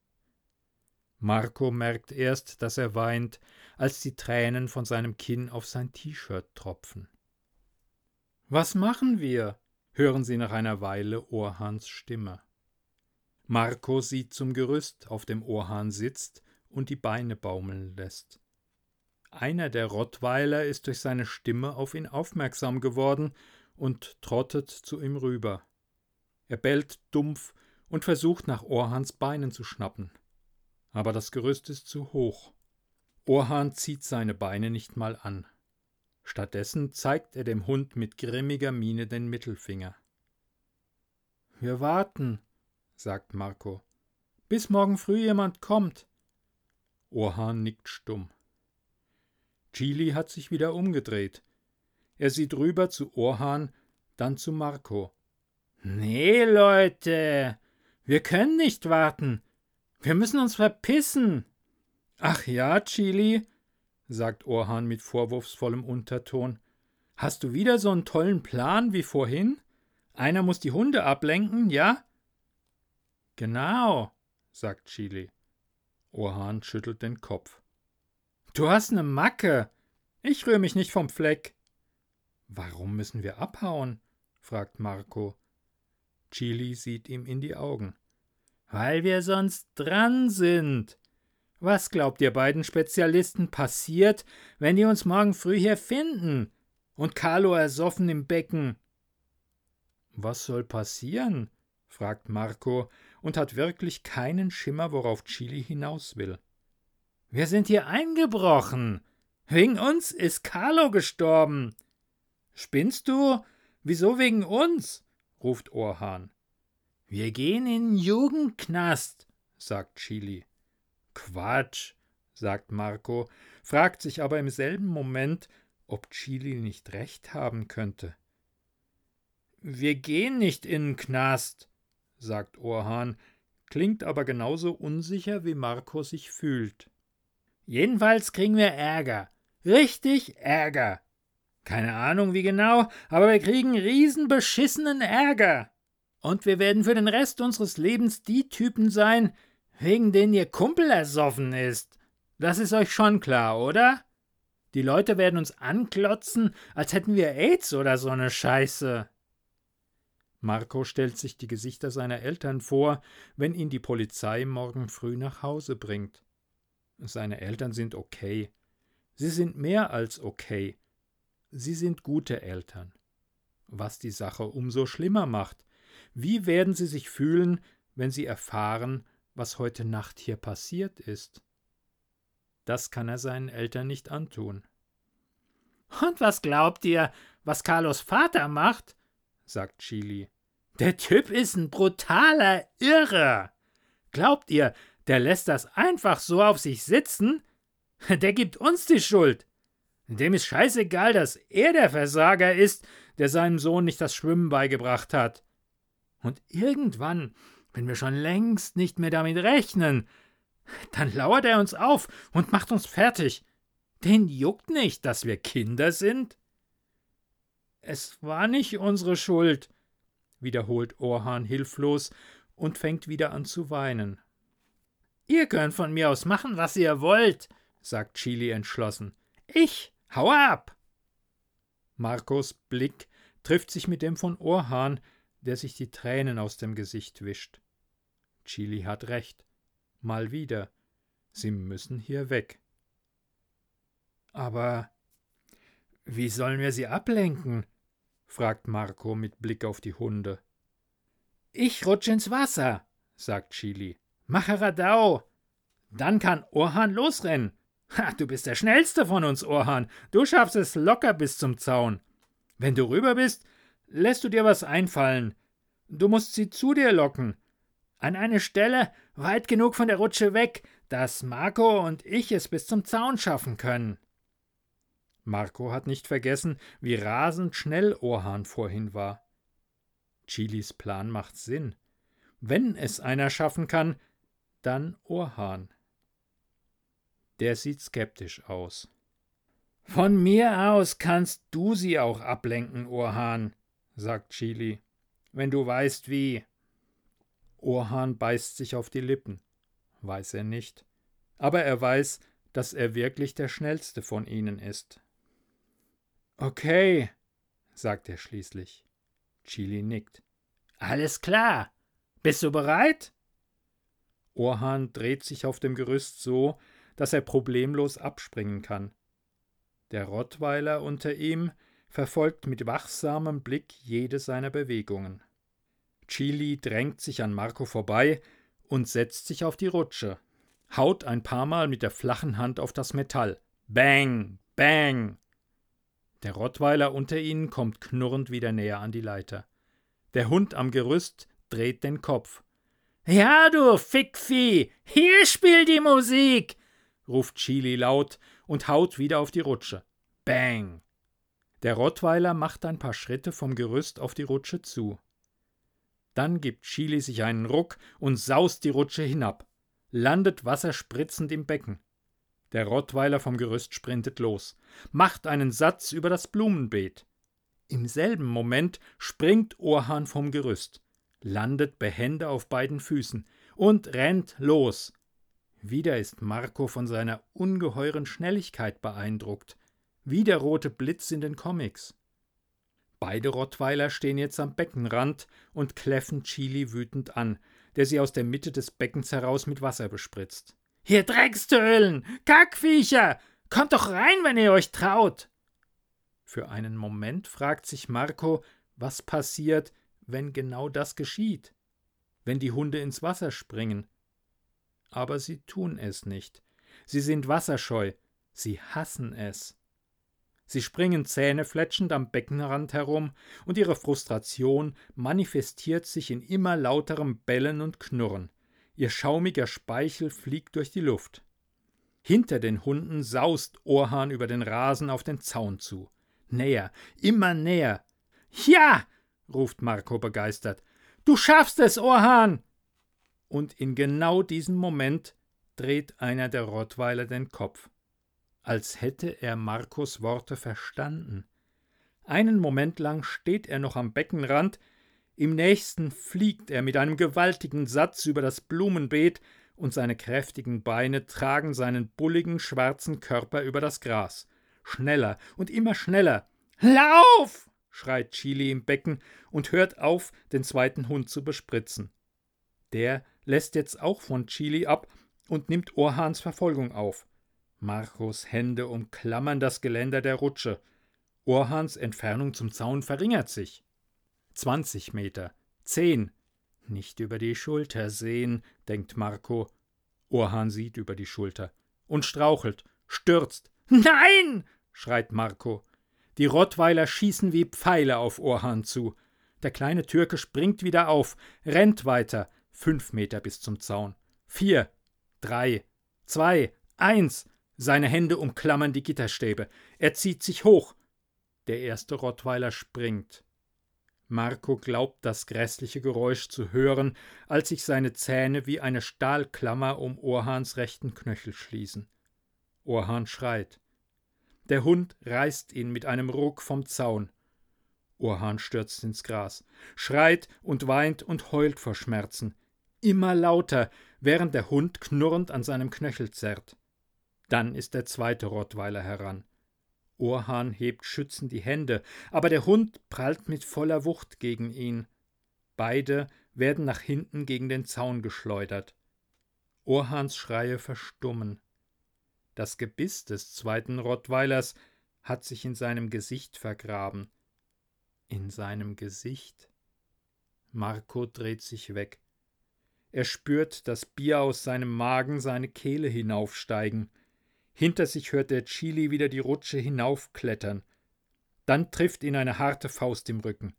Marco merkt erst, dass er weint, als die Tränen von seinem Kinn auf sein T-Shirt tropfen. Was machen wir? hören sie nach einer Weile Orhans Stimme. Marco sieht zum Gerüst, auf dem Orhan sitzt und die Beine baumeln lässt. Einer der Rottweiler ist durch seine Stimme auf ihn aufmerksam geworden und trottet zu ihm rüber. Er bellt dumpf und versucht nach Orhans Beinen zu schnappen. Aber das Gerüst ist zu hoch. Orhan zieht seine Beine nicht mal an. Stattdessen zeigt er dem Hund mit grimmiger Miene den Mittelfinger. Wir warten, sagt Marco, bis morgen früh jemand kommt. Orhan nickt stumm. Chili hat sich wieder umgedreht. Er sieht rüber zu Orhan, dann zu Marco. Nee, Leute, wir können nicht warten. Wir müssen uns verpissen. Ach ja, Chili, sagt Orhan mit vorwurfsvollem Unterton. Hast du wieder so einen tollen Plan wie vorhin? Einer muss die Hunde ablenken, ja? Genau, sagt Chili. Orhan schüttelt den Kopf. Du hast ne Macke. Ich rühre mich nicht vom Fleck. Warum müssen wir abhauen? fragt Marco. Chili sieht ihm in die Augen. Weil wir sonst dran sind. Was glaubt ihr beiden Spezialisten passiert, wenn die uns morgen früh hier finden? Und Carlo ersoffen im Becken? Was soll passieren? fragt Marco und hat wirklich keinen Schimmer, worauf Chili hinaus will. Wir sind hier eingebrochen. Wegen uns ist Carlo gestorben. Spinnst du? Wieso wegen uns? ruft Orhan. Wir gehen in den Jugendknast, sagt Chili. Quatsch, sagt Marco, fragt sich aber im selben Moment, ob Chili nicht recht haben könnte. Wir gehen nicht in den Knast, sagt Orhan, klingt aber genauso unsicher, wie Marco sich fühlt. Jedenfalls kriegen wir Ärger. Richtig Ärger. Keine Ahnung wie genau, aber wir kriegen riesenbeschissenen Ärger. Und wir werden für den Rest unseres Lebens die Typen sein, wegen denen ihr Kumpel ersoffen ist. Das ist euch schon klar, oder? Die Leute werden uns anklotzen, als hätten wir AIDS oder so eine Scheiße. Marco stellt sich die Gesichter seiner Eltern vor, wenn ihn die Polizei morgen früh nach Hause bringt. Seine Eltern sind okay. Sie sind mehr als okay. Sie sind gute Eltern. Was die Sache umso schlimmer macht. Wie werden sie sich fühlen, wenn sie erfahren, was heute Nacht hier passiert ist. Das kann er seinen Eltern nicht antun. Und was glaubt ihr, was Carlos Vater macht? Sagt Chili. Der Typ ist ein brutaler Irre. Glaubt ihr, der lässt das einfach so auf sich sitzen? Der gibt uns die Schuld. Dem ist scheißegal, dass er der Versager ist, der seinem Sohn nicht das Schwimmen beigebracht hat. Und irgendwann wenn wir schon längst nicht mehr damit rechnen, dann lauert er uns auf und macht uns fertig. Den juckt nicht, dass wir Kinder sind. Es war nicht unsere Schuld, wiederholt Orhan hilflos und fängt wieder an zu weinen. Ihr könnt von mir aus machen, was ihr wollt, sagt Chili entschlossen. Ich hau ab. Marcos Blick trifft sich mit dem von Orhan, der sich die Tränen aus dem Gesicht wischt. Chili hat recht. Mal wieder. Sie müssen hier weg. Aber wie sollen wir sie ablenken? Fragt Marco mit Blick auf die Hunde. Ich rutsch ins Wasser, sagt Chili. Mache Radau. Dann kann Orhan losrennen. Ha, du bist der schnellste von uns, Orhan. Du schaffst es locker bis zum Zaun. Wenn du rüber bist, lässt du dir was einfallen. Du musst sie zu dir locken. An eine Stelle weit genug von der Rutsche weg, dass Marco und ich es bis zum Zaun schaffen können. Marco hat nicht vergessen, wie rasend schnell Orhan vorhin war. Chilis Plan macht Sinn. Wenn es einer schaffen kann, dann Orhan. Der sieht skeptisch aus. Von mir aus kannst du sie auch ablenken, Orhan, sagt Chili, wenn du weißt wie. Orhan beißt sich auf die Lippen. Weiß er nicht. Aber er weiß, dass er wirklich der schnellste von ihnen ist. Okay, sagt er schließlich. Chili nickt. Alles klar. Bist du bereit? Orhan dreht sich auf dem Gerüst so, dass er problemlos abspringen kann. Der Rottweiler unter ihm verfolgt mit wachsamem Blick jede seiner Bewegungen. Chili drängt sich an Marco vorbei und setzt sich auf die Rutsche, haut ein paar Mal mit der flachen Hand auf das Metall. Bang, bang. Der Rottweiler unter ihnen kommt knurrend wieder näher an die Leiter. Der Hund am Gerüst dreht den Kopf. Ja, du Fickvieh, hier spielt die Musik, ruft Chili laut und haut wieder auf die Rutsche. Bang! Der Rottweiler macht ein paar Schritte vom Gerüst auf die Rutsche zu. Dann gibt Chili sich einen Ruck und saust die Rutsche hinab, landet wasserspritzend im Becken. Der Rottweiler vom Gerüst sprintet los, macht einen Satz über das Blumenbeet. Im selben Moment springt Orhan vom Gerüst, landet behende auf beiden Füßen und rennt los. Wieder ist Marco von seiner ungeheuren Schnelligkeit beeindruckt, wie der rote Blitz in den Comics. Beide Rottweiler stehen jetzt am Beckenrand und kläffen Chili wütend an, der sie aus der Mitte des Beckens heraus mit Wasser bespritzt. Hier Dreckstöhlen! Kackviecher! Kommt doch rein, wenn ihr euch traut! Für einen Moment fragt sich Marco, was passiert, wenn genau das geschieht, wenn die Hunde ins Wasser springen. Aber sie tun es nicht. Sie sind wasserscheu, sie hassen es. Sie springen zähnefletschend am Beckenrand herum, und ihre Frustration manifestiert sich in immer lauterem Bellen und Knurren. Ihr schaumiger Speichel fliegt durch die Luft. Hinter den Hunden saust Orhan über den Rasen auf den Zaun zu. Näher, immer näher. Ja! ruft Marco begeistert. Du schaffst es, Orhan! Und in genau diesem Moment dreht einer der Rottweiler den Kopf, als hätte er Marcos Worte verstanden. Einen Moment lang steht er noch am Beckenrand, im nächsten fliegt er mit einem gewaltigen Satz über das Blumenbeet, und seine kräftigen Beine tragen seinen bulligen schwarzen Körper über das Gras. Schneller und immer schneller. Lauf! schreit Chili im Becken und hört auf, den zweiten Hund zu bespritzen. Der lässt jetzt auch von Chili ab und nimmt Orhans Verfolgung auf. Marcos Hände umklammern das Geländer der Rutsche. Orhans Entfernung zum Zaun verringert sich. 20 Meter, 10. Nicht über die Schulter sehen, denkt Marco. Orhan sieht über die Schulter und strauchelt, stürzt. Nein! schreit Marco. Die Rottweiler schießen wie Pfeile auf Orhan zu. Der kleine Türke springt wieder auf, rennt weiter, fünf Meter bis zum Zaun. Vier, drei, zwei, eins. Seine Hände umklammern die Gitterstäbe. Er zieht sich hoch. Der erste Rottweiler springt. Marco glaubt das grässliche Geräusch zu hören, als sich seine Zähne wie eine Stahlklammer um Orhans rechten Knöchel schließen. Orhan schreit. Der Hund reißt ihn mit einem Ruck vom Zaun. Orhan stürzt ins Gras, schreit und weint und heult vor Schmerzen. Immer lauter, während der Hund knurrend an seinem Knöchel zerrt. Dann ist der zweite Rottweiler heran. Orhan hebt schützend die Hände, aber der Hund prallt mit voller Wucht gegen ihn. Beide werden nach hinten gegen den Zaun geschleudert. Orhans Schreie verstummen. Das Gebiss des zweiten Rottweilers hat sich in seinem Gesicht vergraben. In seinem Gesicht. Marco dreht sich weg. Er spürt das Bier aus seinem Magen seine Kehle hinaufsteigen. Hinter sich hört der Chili wieder die Rutsche hinaufklettern. Dann trifft ihn eine harte Faust im Rücken.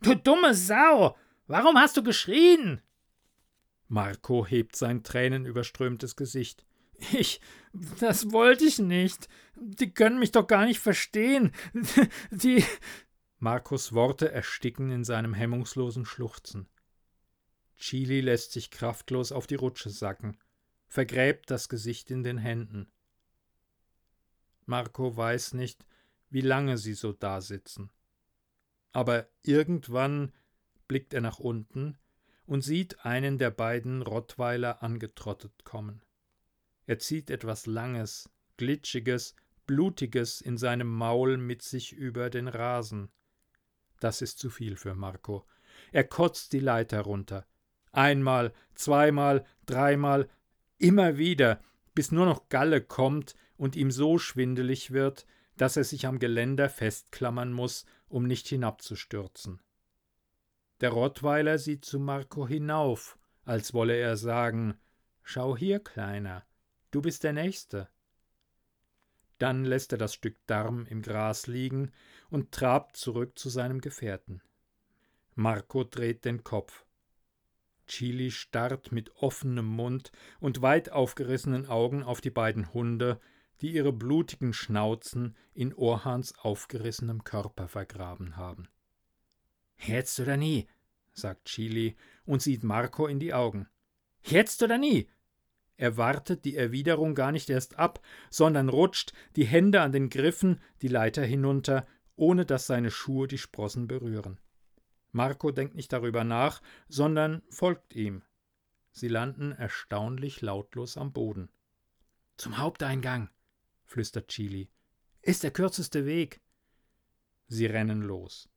Du dumme Sau! Warum hast du geschrien? Marco hebt sein tränenüberströmtes Gesicht. Ich. Das wollte ich nicht. Die können mich doch gar nicht verstehen. Die. Marcos Worte ersticken in seinem hemmungslosen Schluchzen. Chili lässt sich kraftlos auf die Rutsche sacken, vergräbt das Gesicht in den Händen. Marco weiß nicht, wie lange sie so dasitzen. Aber irgendwann blickt er nach unten und sieht einen der beiden Rottweiler angetrottet kommen. Er zieht etwas Langes, Glitschiges, Blutiges in seinem Maul mit sich über den Rasen. Das ist zu viel für Marco. Er kotzt die Leiter runter. Einmal, zweimal, dreimal, immer wieder, bis nur noch Galle kommt und ihm so schwindelig wird, dass er sich am Geländer festklammern muss, um nicht hinabzustürzen. Der Rottweiler sieht zu Marco hinauf, als wolle er sagen Schau hier, Kleiner, du bist der Nächste. Dann lässt er das Stück Darm im Gras liegen und trabt zurück zu seinem Gefährten. Marco dreht den Kopf. Chili starrt mit offenem Mund und weit aufgerissenen Augen auf die beiden Hunde, die ihre blutigen Schnauzen in Orhans aufgerissenem Körper vergraben haben. Jetzt oder nie, sagt Chili und sieht Marco in die Augen. Jetzt oder nie! Er wartet die Erwiderung gar nicht erst ab, sondern rutscht, die Hände an den Griffen, die Leiter hinunter, ohne dass seine Schuhe die Sprossen berühren. Marco denkt nicht darüber nach, sondern folgt ihm. Sie landen erstaunlich lautlos am Boden. Zum Haupteingang, flüstert Chili. Ist der kürzeste Weg. Sie rennen los.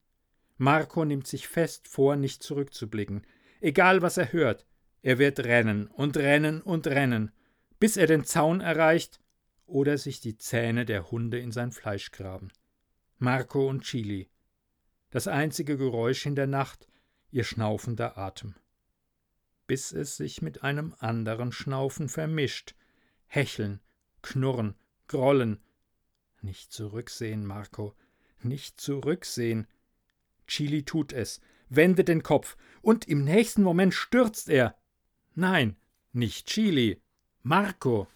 Marco nimmt sich fest vor, nicht zurückzublicken. Egal was er hört, er wird rennen und rennen und rennen, bis er den Zaun erreicht oder sich die Zähne der Hunde in sein Fleisch graben. Marco und Chili. Das einzige Geräusch in der Nacht, ihr schnaufender Atem. Bis es sich mit einem anderen Schnaufen vermischt. Hecheln, knurren, grollen. Nicht zurücksehen, Marco, nicht zurücksehen. Chili tut es, wendet den Kopf, und im nächsten Moment stürzt er. Nein, nicht Chili, Marco.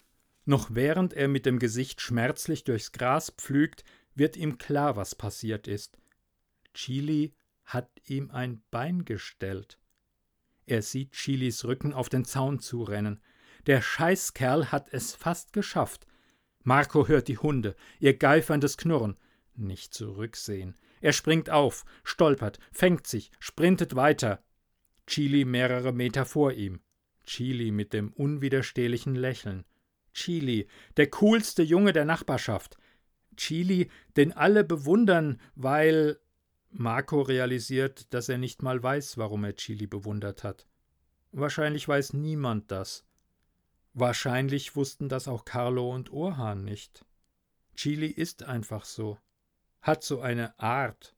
Noch während er mit dem Gesicht schmerzlich durchs Gras pflügt, wird ihm klar, was passiert ist. Chili hat ihm ein Bein gestellt. Er sieht Chilis Rücken auf den Zaun zurennen. Der Scheißkerl hat es fast geschafft. Marco hört die Hunde, ihr geiferndes Knurren. Nicht zurücksehen. Er springt auf, stolpert, fängt sich, sprintet weiter. Chili mehrere Meter vor ihm. Chili mit dem unwiderstehlichen Lächeln. Chili, der coolste Junge der Nachbarschaft. Chili, den alle bewundern, weil Marco realisiert, dass er nicht mal weiß, warum er Chili bewundert hat. Wahrscheinlich weiß niemand das. Wahrscheinlich wussten das auch Carlo und Orhan nicht. Chili ist einfach so, hat so eine Art,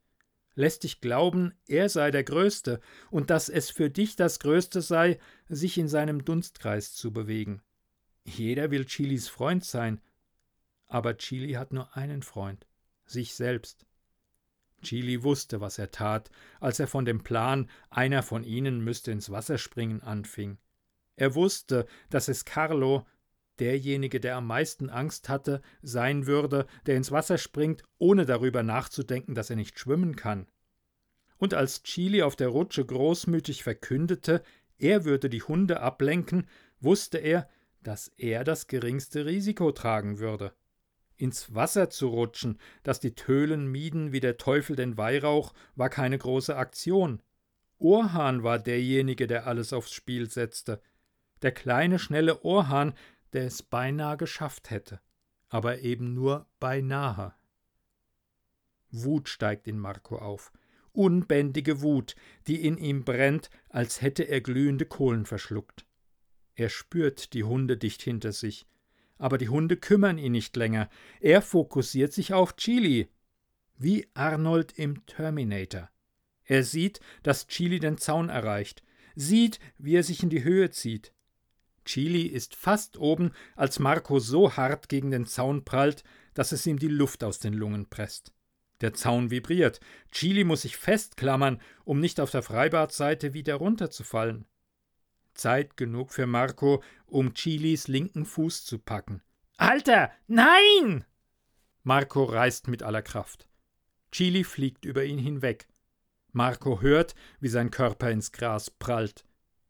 lässt dich glauben, er sei der Größte und dass es für dich das Größte sei, sich in seinem Dunstkreis zu bewegen. Jeder will Chilis Freund sein, aber Chili hat nur einen Freund, sich selbst. Chili wusste, was er tat, als er von dem Plan, einer von ihnen müsste ins Wasser springen, anfing. Er wusste, dass es Carlo, derjenige, der am meisten Angst hatte, sein würde, der ins Wasser springt, ohne darüber nachzudenken, dass er nicht schwimmen kann. Und als Chili auf der Rutsche großmütig verkündete, er würde die Hunde ablenken, wusste er, dass er das geringste Risiko tragen würde ins Wasser zu rutschen, das die Tölen mieden wie der Teufel den Weihrauch, war keine große Aktion. Orhan war derjenige, der alles aufs Spiel setzte. Der kleine, schnelle Orhan, der es beinahe geschafft hätte. Aber eben nur beinahe. Wut steigt in Marco auf. Unbändige Wut, die in ihm brennt, als hätte er glühende Kohlen verschluckt. Er spürt die Hunde dicht hinter sich. Aber die Hunde kümmern ihn nicht länger. Er fokussiert sich auf Chili. Wie Arnold im Terminator. Er sieht, dass Chili den Zaun erreicht, sieht, wie er sich in die Höhe zieht. Chili ist fast oben, als Marco so hart gegen den Zaun prallt, dass es ihm die Luft aus den Lungen presst. Der Zaun vibriert. Chili muss sich festklammern, um nicht auf der Freibadseite wieder runterzufallen. Zeit genug für Marco, um Chilis linken Fuß zu packen. Alter, nein! Marco reißt mit aller Kraft. Chili fliegt über ihn hinweg. Marco hört, wie sein Körper ins Gras prallt.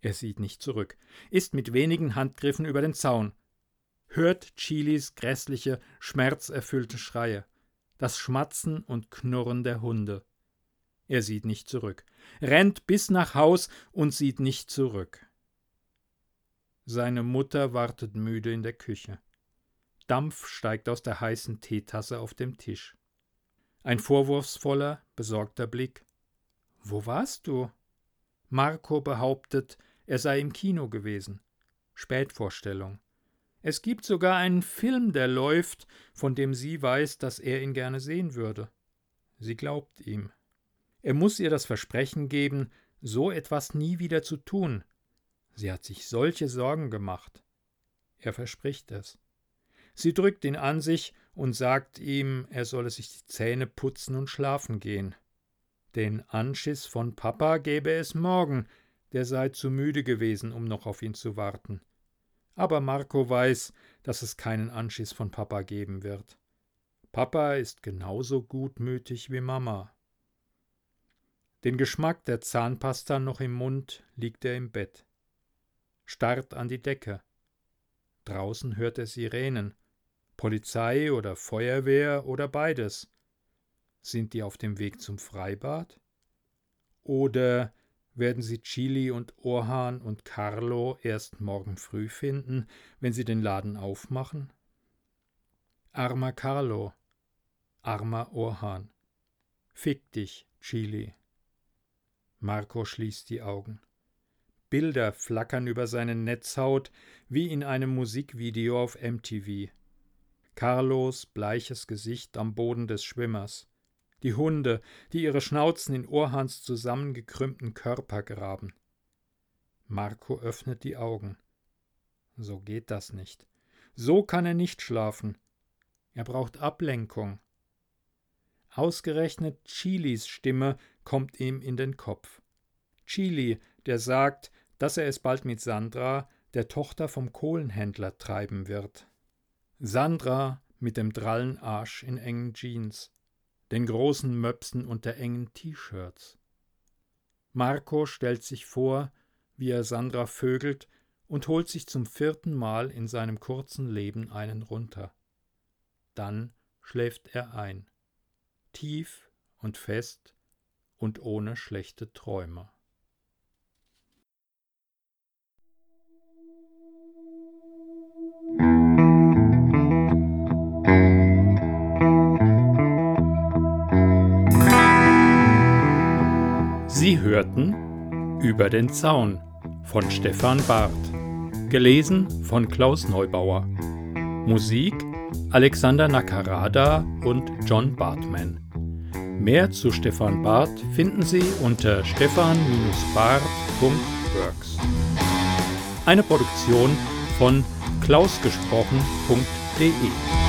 Er sieht nicht zurück, ist mit wenigen Handgriffen über den Zaun. hört Chilis grässliche, schmerzerfüllte Schreie, das Schmatzen und Knurren der Hunde. Er sieht nicht zurück, rennt bis nach Haus und sieht nicht zurück. Seine Mutter wartet müde in der Küche. Dampf steigt aus der heißen Teetasse auf dem Tisch. Ein vorwurfsvoller, besorgter Blick. Wo warst du? Marco behauptet, er sei im Kino gewesen. Spätvorstellung. Es gibt sogar einen Film, der läuft, von dem sie weiß, dass er ihn gerne sehen würde. Sie glaubt ihm. Er muss ihr das Versprechen geben, so etwas nie wieder zu tun. Sie hat sich solche Sorgen gemacht. Er verspricht es. Sie drückt ihn an sich und sagt ihm, er solle sich die Zähne putzen und schlafen gehen. Den Anschiss von Papa gäbe es morgen, der sei zu müde gewesen, um noch auf ihn zu warten. Aber Marco weiß, dass es keinen Anschiss von Papa geben wird. Papa ist genauso gutmütig wie Mama. Den Geschmack der Zahnpasta noch im Mund liegt er im Bett. Starrt an die Decke. Draußen hört er Sirenen. Polizei oder Feuerwehr oder beides. Sind die auf dem Weg zum Freibad? Oder werden Sie Chili und Orhan und Carlo erst morgen früh finden, wenn Sie den Laden aufmachen? Armer Carlo, armer Orhan. Fick dich, Chili. Marco schließt die Augen. Bilder flackern über seine Netzhaut wie in einem Musikvideo auf MTV. Carlos bleiches Gesicht am Boden des Schwimmers die Hunde, die ihre Schnauzen in Orhans zusammengekrümmten Körper graben. Marco öffnet die Augen. So geht das nicht. So kann er nicht schlafen. Er braucht Ablenkung. Ausgerechnet Chilis Stimme kommt ihm in den Kopf. Chili, der sagt, dass er es bald mit Sandra, der Tochter vom Kohlenhändler, treiben wird. Sandra mit dem drallen Arsch in engen Jeans den großen Möpsen unter engen T-Shirts. Marco stellt sich vor, wie er Sandra vögelt und holt sich zum vierten Mal in seinem kurzen Leben einen runter. Dann schläft er ein, tief und fest und ohne schlechte Träume. Sie hörten Über den Zaun von Stefan Barth, gelesen von Klaus Neubauer. Musik Alexander Nakarada und John Bartman. Mehr zu Stefan Barth finden Sie unter stefan-barth.works. Eine Produktion von klausgesprochen.de